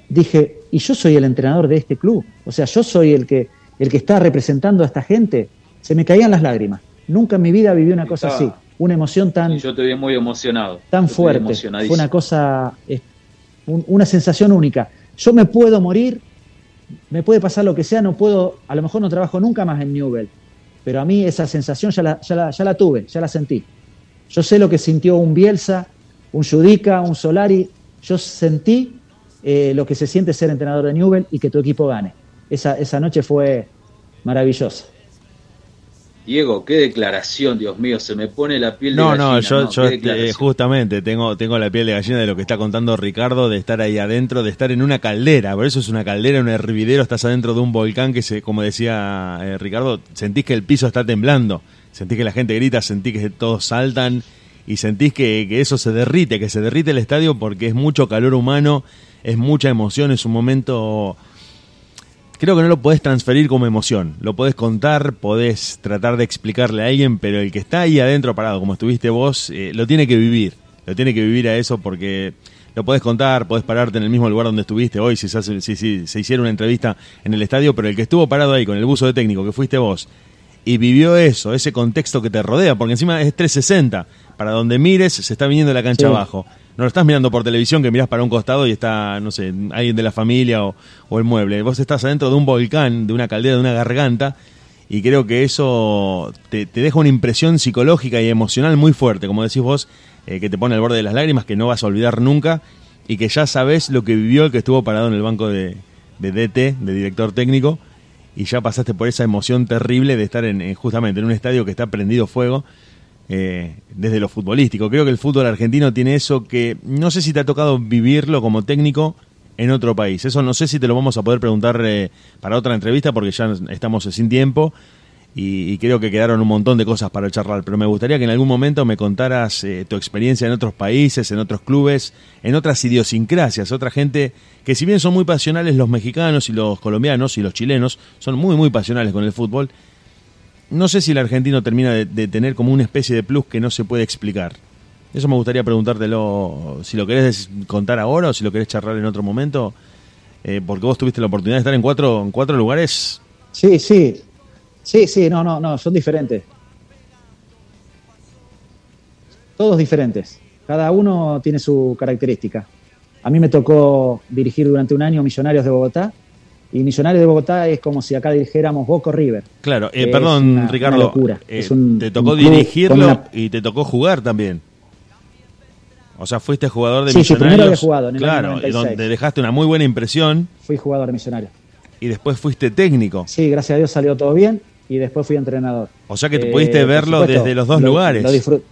dije, y yo soy el entrenador de este club, o sea, yo soy el que, el que está representando a esta gente. Se me caían las lágrimas. Nunca en mi vida viví una cosa Estaba- así, una emoción tan, Y yo te vi muy emocionado. tan fuerte. Fue una cosa, un- una sensación única. Yo me puedo morir, me puede pasar lo que sea, no puedo, a lo mejor no trabajo nunca más en Newell, pero a mí esa sensación ya la, ya la, ya la tuve, ya la sentí. Yo sé lo que sintió un Bielsa, un Judica, un Solari, yo sentí eh, lo que se siente ser entrenador de Newell y que tu equipo gane. Esa, esa noche fue maravillosa. Diego, qué declaración, Dios mío, se me pone la piel de no, gallina. No, yo, ¿no? yo este, justamente tengo, tengo la piel de gallina de lo que está contando Ricardo, de estar ahí adentro, de estar en una caldera. Por eso es una caldera, un hervidero, estás adentro de un volcán que, se, como decía eh, Ricardo, sentís que el piso está temblando, sentís que la gente grita, sentís que todos saltan y sentís que, que eso se derrite, que se derrite el estadio porque es mucho calor humano, es mucha emoción, es un momento creo que no lo podés transferir como emoción. Lo podés contar, podés tratar de explicarle a alguien, pero el que está ahí adentro parado, como estuviste vos, eh, lo tiene que vivir. Lo tiene que vivir a eso porque lo podés contar, podés pararte en el mismo lugar donde estuviste hoy, si se, hace, si, si se hiciera una entrevista en el estadio, pero el que estuvo parado ahí con el buzo de técnico, que fuiste vos, y vivió eso, ese contexto que te rodea, porque encima es 360, para donde mires se está viniendo la cancha sí. abajo no lo estás mirando por televisión que mirás para un costado y está, no sé, alguien de la familia o, el mueble. Vos estás adentro de un volcán, de una caldera, de una garganta, y creo que eso te, deja una impresión psicológica y emocional muy fuerte, como decís vos, eh, que te pone al borde de las lágrimas, que no vas a olvidar nunca, y que ya sabés lo que vivió el que estuvo parado en el banco de, DT, de director técnico, y ya pasaste por esa emoción terrible de estar en justamente en un estadio que está prendido fuego eh, desde lo futbolístico. Creo que el fútbol argentino tiene eso que no sé si te ha tocado vivirlo como técnico en otro país. Eso no sé si te lo vamos a poder preguntar eh, para otra entrevista porque ya estamos sin tiempo y, creo que quedaron un montón de cosas para charlar. Pero me gustaría que en algún momento me contaras eh, tu experiencia en otros países, en otros clubes, en otras idiosincrasias, otra gente que si bien son muy pasionales los mexicanos y los colombianos y los chilenos, son muy muy pasionales con el fútbol no sé si el argentino termina de, tener como una especie de plus que no se puede explicar. Eso me gustaría preguntártelo, si lo querés contar ahora o si lo querés charlar en otro momento, eh, porque vos tuviste la oportunidad de estar en cuatro, en cuatro lugares. Sí, sí, sí, sí, no, no, no, son diferentes. Todos diferentes. Cada uno tiene su característica. A mí me tocó dirigir durante un año Millonarios de Bogotá, y Millonarios de Bogotá es como si acá dijéramos Boca River. Claro, eh, perdón, una, Ricardo. Una locura. Eh, es un, te tocó un dirigirlo una... y te tocó jugar también. O sea, fuiste jugador de sí, Millonarios. Sí, primero había jugado en el claro, año 96. y donde dejaste una muy buena impresión. Fui jugador de Millonarios. Y después fuiste técnico. Sí, gracias a Dios salió todo bien y después fui entrenador. O sea que te pudiste eh, verlo supuesto, desde los dos lo, lugares. Lo disfrut...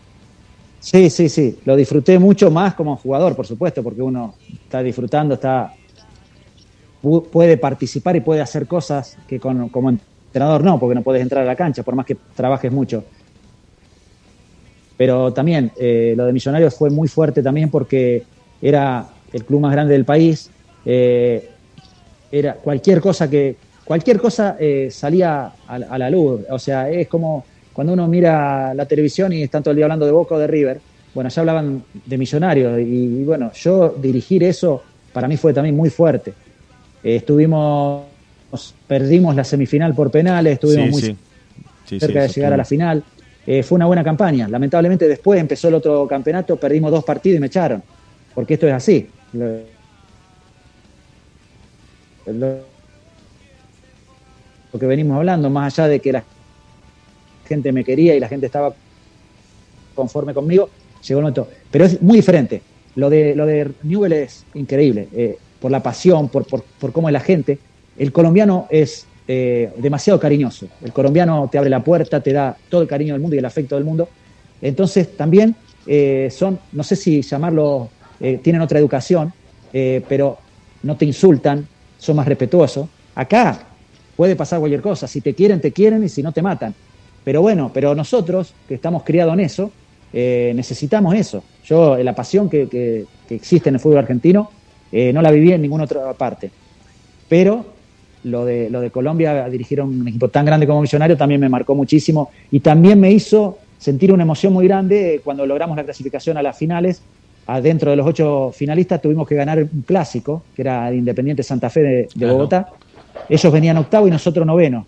Sí, sí, sí. Lo disfruté mucho más como jugador, por supuesto, porque uno está disfrutando, está puede participar y puede hacer cosas que con, como entrenador no, porque no puedes entrar a la cancha, por más que trabajes mucho. Pero también eh, lo de Millonarios fue muy fuerte también porque era el club más grande del país. Eh, era cualquier cosa que cualquier cosa eh, salía a, la luz. O sea, es como cuando uno mira la televisión y están todo el día hablando de Boca o de River. Bueno, ya hablaban de Millonarios y, y bueno, yo dirigir eso para mí fue también muy fuerte. Eh, estuvimos, perdimos la semifinal por penales, estuvimos Sí, muy sí. Sí, cerca de llegar a la final. Eh, fue una buena campaña. Lamentablemente después empezó el otro campeonato, perdimos dos partidos y me echaron. Porque esto es así. Lo, lo- lo que venimos hablando, más allá de que la gente me quería y la gente estaba conforme conmigo, llegó el momento. Pero es muy diferente. Lo de, lo de Newell es increíble, eh, por la pasión, por, por, por cómo es la gente. El colombiano es eh, demasiado cariñoso. El colombiano te abre la puerta, te da todo el cariño del mundo y el afecto del mundo. Entonces también eh, son, no sé si llamarlo, eh, tienen otra educación, pero no te insultan, son más respetuosos. Acá puede pasar cualquier cosa, si te quieren, te quieren y si no te matan. Pero bueno, pero nosotros que estamos criados en eso, necesitamos eso. Yo, la pasión que- que existe en el fútbol argentino, eh, no la viví en ninguna otra parte. Pero lo de, lo de Colombia, dirigir un equipo tan grande como Millonario también me marcó muchísimo y también me hizo sentir una emoción muy grande cuando logramos la clasificación a las finales. Adentro de los ocho finalistas tuvimos que ganar un clásico, que era de Independiente Santa Fe de, de Claro. Bogotá. Ellos venían octavo y nosotros noveno.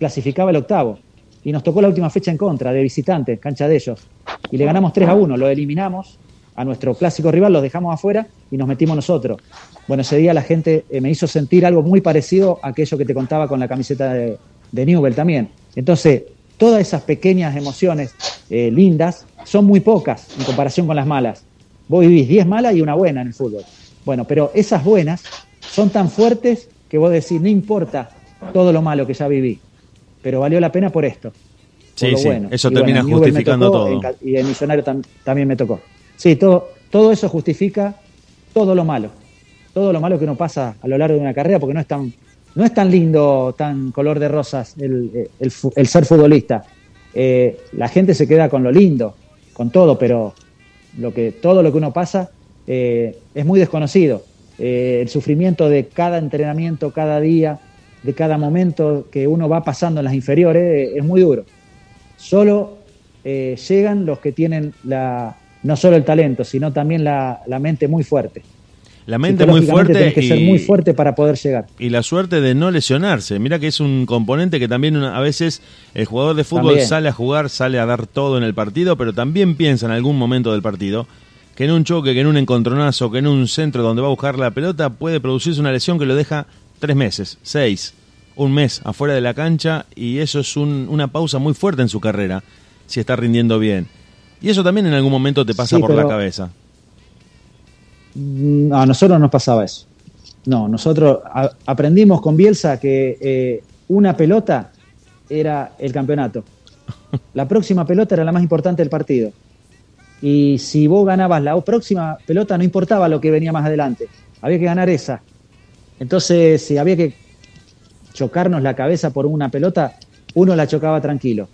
Clasificaba el octavo. Y nos tocó la última fecha en contra, de visitante, cancha de ellos. Y le ganamos 3 a 1, lo eliminamos a nuestro clásico rival, los dejamos afuera y nos metimos nosotros. Bueno, ese día la gente eh, me hizo sentir algo muy parecido a aquello que te contaba con la camiseta de, de Newell también. Entonces, todas esas pequeñas emociones eh, lindas son muy pocas en comparación con las malas. Vos vivís 10 malas y una buena en el fútbol. Bueno, pero esas buenas son tan fuertes que vos decís, no importa todo lo malo que ya viví, pero valió la pena por esto. sí, sí, eso termina justificando todo. y el millonario también me tocó. Sí, todo, todo eso justifica todo lo malo. Todo lo malo que uno pasa a lo largo de una carrera, porque no es tan, no es tan lindo, tan color de rosas el, ser futbolista. Eh, la gente se queda con lo lindo, con todo, pero lo que, todo lo que uno pasa eh, es muy desconocido. Eh, el sufrimiento de cada entrenamiento, cada día, de cada momento que uno va pasando en las inferiores es muy duro. Solo llegan los que tienen la, no solo el talento, sino también la, mente muy fuerte. La mente muy fuerte. Tienes que ser muy fuerte para poder llegar. Y la suerte de no lesionarse. Mira que es un componente que también a veces el jugador de fútbol sale a jugar, sale a dar todo en el partido, pero también piensa en algún momento del partido que en un choque, que en un encontronazo, que en un centro donde va a buscar la pelota puede producirse una lesión que lo deja tres meses, seis, un mes afuera de la cancha y eso es una pausa muy fuerte en su carrera si está rindiendo bien. Y eso también en algún momento te pasa por la cabeza. Mm, a nosotros nos pasaba eso. No, nosotros aprendimos con Bielsa que eh, una pelota era el campeonato. La próxima pelota era la más importante del partido. Y si vos ganabas la próxima pelota, no importaba lo que venía más adelante. Había que ganar esa. Entonces, si había que chocarnos la cabeza por una pelota, uno la chocaba tranquilo.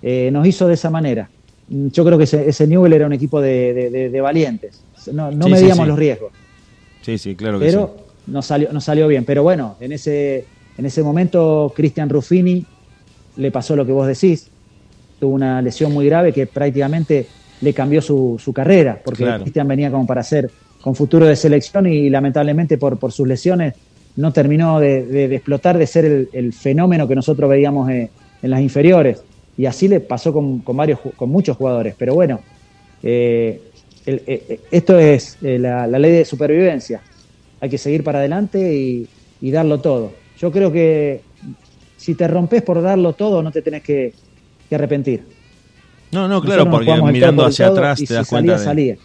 Eh, nos hizo de esa manera yo creo que ese, ese Newell era un equipo de, valientes. No, medíamos los riesgos. Sí, sí, claro que Pero nos salió, nos salió bien. Pero bueno, en ese, en ese momento Cristian Ruffini le pasó lo que vos decís. Tuvo una lesión muy grave que prácticamente le cambió su, carrera, porque Cristian venía como para ser con futuro de selección y lamentablemente por, por sus lesiones no terminó de, explotar, de ser el, fenómeno que nosotros veíamos en las inferiores y así le pasó con, varios, con muchos jugadores. Pero bueno, eh, eh, eh, esto es la, ley de supervivencia. Hay que seguir para adelante y, darlo todo. Yo creo que si te rompes por darlo todo, no te tenés que, arrepentir. No, no, claro, porque mirando hacia atrás te das cuenta. Salía,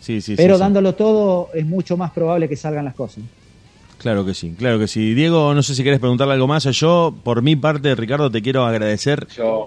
Sí, sí, Pero dándolo todo es mucho más probable que salgan las cosas. Claro que sí, claro que sí. Diego, no sé si quieres preguntarle algo más. Yo, por mi parte, Ricardo, te quiero agradecer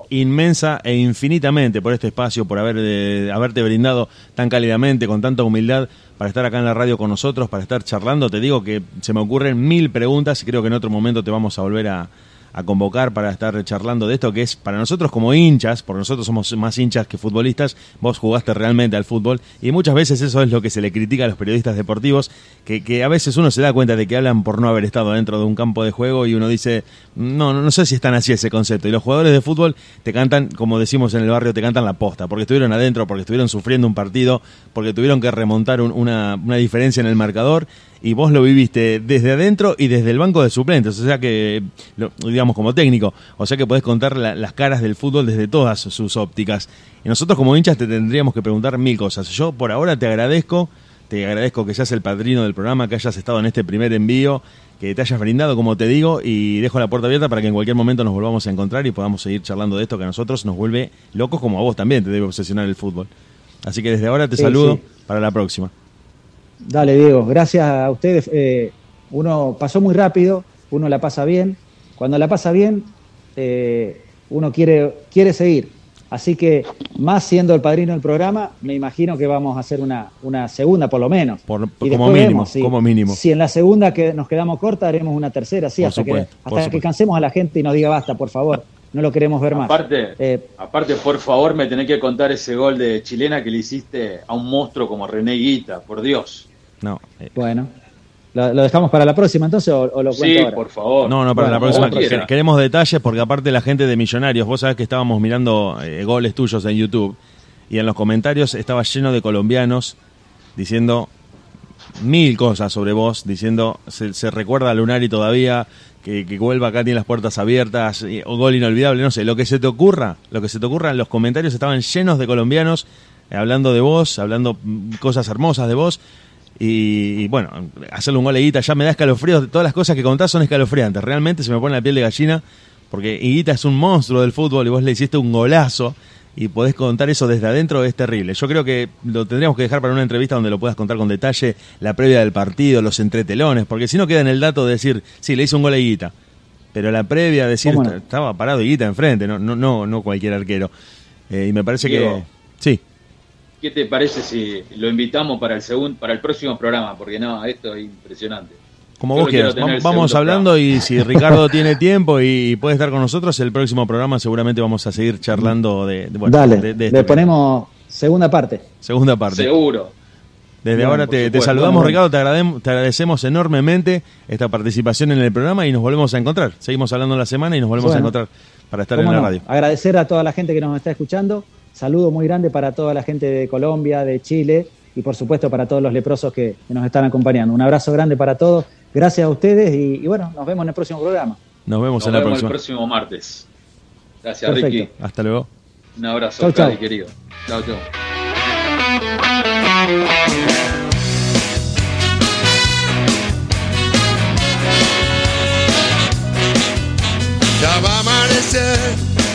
inmensa e infinitamente por este espacio, por haber, eh, haberte brindado tan cálidamente, con tanta humildad, para estar acá en la radio con nosotros, para estar charlando. Te digo que se me ocurren mil preguntas y creo que en otro momento te vamos a volver a, a convocar para estar charlando de esto, que es para nosotros como hinchas, porque nosotros somos más hinchas que futbolistas, vos jugaste realmente al fútbol, y muchas veces eso es lo que se le critica a los periodistas deportivos, que, que a veces uno se da cuenta de que hablan por no haber estado dentro de un campo de juego y uno dice, no, no, no sé si están así ese concepto, y los jugadores de fútbol te cantan, como decimos en el barrio, te cantan la posta, porque estuvieron adentro, porque estuvieron sufriendo un partido, porque tuvieron que remontar una, una diferencia en el marcador, y vos lo viviste desde adentro y desde el banco de suplentes, o sea que, digamos, como técnico, o sea que podés contar las caras del fútbol desde todas sus ópticas. Y nosotros como hinchas te tendríamos que preguntar mil cosas. Yo por ahora te agradezco, te agradezco que seas el padrino del programa, que hayas estado en este primer envío, que te hayas brindado, como te digo, y dejo la puerta abierta para que en cualquier momento nos volvamos a encontrar y podamos seguir charlando de esto que a nosotros nos vuelve locos como a vos también te debe obsesionar el fútbol. Así que desde ahora te saludo para la próxima. Dale, Diego, gracias a ustedes. Eh, uno pasó muy rápido, uno la pasa bien. Cuando la pasa bien, eh, uno quiere, quiere seguir. Así que, más siendo el padrino del programa, me imagino que vamos a hacer una, una segunda, por lo menos. Por, como, mínimo, si, como mínimo. Si en la segunda que nos quedamos corta, haremos una tercera, sí, hasta, que, hasta que cansemos a la gente y nos diga basta, por favor. No lo queremos ver más. Aparte, eh, aparte, por favor, me tenés que contar ese gol de chilena que le hiciste a un monstruo como René Guita, por Dios. No. Eh. Bueno. ¿Lo, dejamos para la próxima entonces o, lo cuento sí, por favor. No, no, para la próxima. Queremos detalles porque aparte la gente de Millonarios, vos sabés que estábamos mirando eh, goles tuyos en YouTube y en los comentarios estaba lleno de colombianos diciendo mil cosas sobre vos, diciendo se, recuerda a Lunari todavía, que, que, vuelva acá tiene las puertas abiertas, o gol inolvidable, no sé, lo que se te ocurra, lo que se te ocurra, los comentarios estaban llenos de colombianos eh, hablando de vos, hablando mm, cosas hermosas de vos y, bueno, hacerle un gol a Higuita ya me da escalofríos. Todas las cosas que contás son escalofriantes. Realmente se me pone la piel de gallina porque Higuita es un monstruo del fútbol y vos le hiciste un golazo. y podés contar eso desde adentro es terrible. Yo creo que lo tendríamos que dejar para una entrevista donde lo puedas contar con detalle, la previa del partido, los entretelones, porque si no queda en el dato de decir, sí, le hizo un gol a Guita, pero la previa decir, estaba parado Guita enfrente, no, no, no, no cualquier arquero. Eh, y me parece que... ¿Qué te parece si lo invitamos para el segundo, para el próximo programa? Porque no, esto es impresionante. Como vos quieras. Vamos hablando y si Ricardo tiene tiempo y puede estar con nosotros, el próximo programa seguramente vamos a seguir charlando de... bueno, Dale, le este ponemos segunda parte. Segunda parte. Seguro. Desde ahora te, saludamos, Ricardo, te, te, agradecemos enormemente esta participación en el programa y nos volvemos a encontrar. Seguimos hablando la semana y nos volvemos a encontrar para estar en la radio. Agradecer a toda la gente que nos está escuchando. Saludo muy grande para toda la gente de Colombia, de Chile y por supuesto para todos los leprosos que nos están acompañando. Un abrazo grande para todos Gracias a ustedes y, bueno, nos vemos en el próximo programa. Nos vemos en la vemos próxima. el próximo martes. Gracias, Ricky. Hasta luego. Un abrazo, chau, querido. Chao, chao. Ya va a amanecer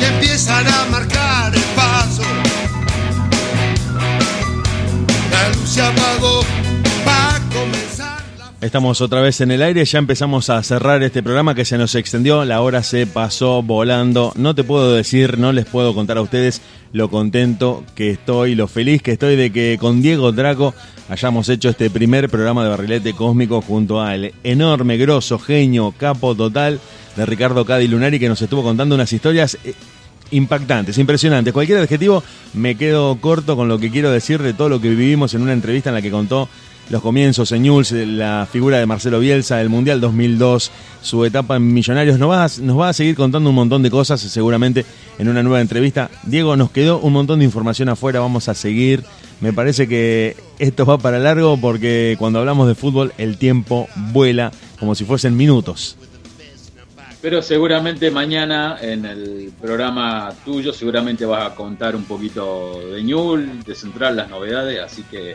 Y empiezan a marcar el paso. La luz se apagó. La... Estamos otra vez en el aire, ya empezamos a cerrar este programa que se nos extendió, la hora se pasó volando. No te puedo decir, no les puedo contar a ustedes lo contento que estoy, lo feliz que estoy de que con Diego Draco hayamos hecho este primer programa de Barrilete Cósmico junto al enorme, grosso, genio, capo total de Ricardo Cadi Lunari que nos estuvo contando unas historias eh, impactantes, impresionantes. Cualquier adjetivo me quedo corto con lo que quiero decir de todo lo que vivimos en una entrevista en la que contó los comienzos en Newell's, la figura de Marcelo Bielsa, el Mundial 2002, su etapa en Millonarios. Nos va, a, seguir contando un montón de cosas seguramente en una nueva entrevista. Diego, nos quedó un montón de información afuera, vamos a seguir. Me parece que esto va para largo porque cuando hablamos de fútbol el tiempo vuela como si fuesen minutos. Pero seguramente mañana en el programa tuyo seguramente vas a contar un poquito de Ñul, de central las novedades, así que...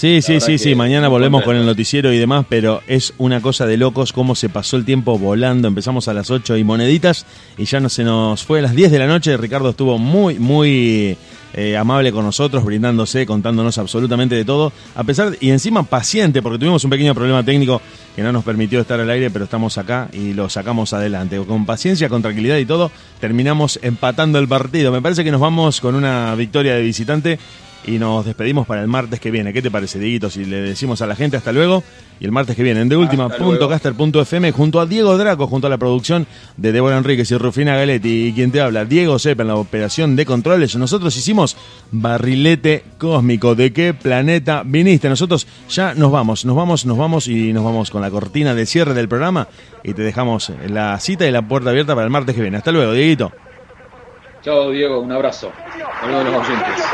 Sí, sí, sí, sí, mañana volvemos con el noticiero y demás, pero es una cosa de locos cómo se pasó el tiempo volando. Empezamos a las 8 y moneditas y ya no se nos fue a las 10 de la noche. Ricardo estuvo muy, muy eh, amable con nosotros, brindándose, contándonos absolutamente de todo, a pesar y encima paciente, porque tuvimos un pequeño problema técnico que no nos permitió estar al aire, pero estamos acá y lo sacamos adelante. Con paciencia, con tranquilidad y todo, terminamos empatando el partido. Me parece que nos vamos con una victoria de visitante y nos despedimos para el martes que viene. ¿Qué te parece, Dieguito? Si le decimos a la gente hasta luego y el martes que viene en deultima.caster.fm junto a Diego Draco, junto a la producción de Débora Enríquez y Rufina Galetti y quien te habla, Diego Sepa en la operación de controles. Nosotros hicimos barrilete cósmico. ¿De qué planeta viniste? Nosotros ya nos vamos, nos vamos, nos vamos y nos vamos con la cortina de cierre del programa y te dejamos la cita y la puerta abierta para el martes que viene. Hasta luego, Dieguito. Chao, Diego, un abrazo. Saludos a los oyentes.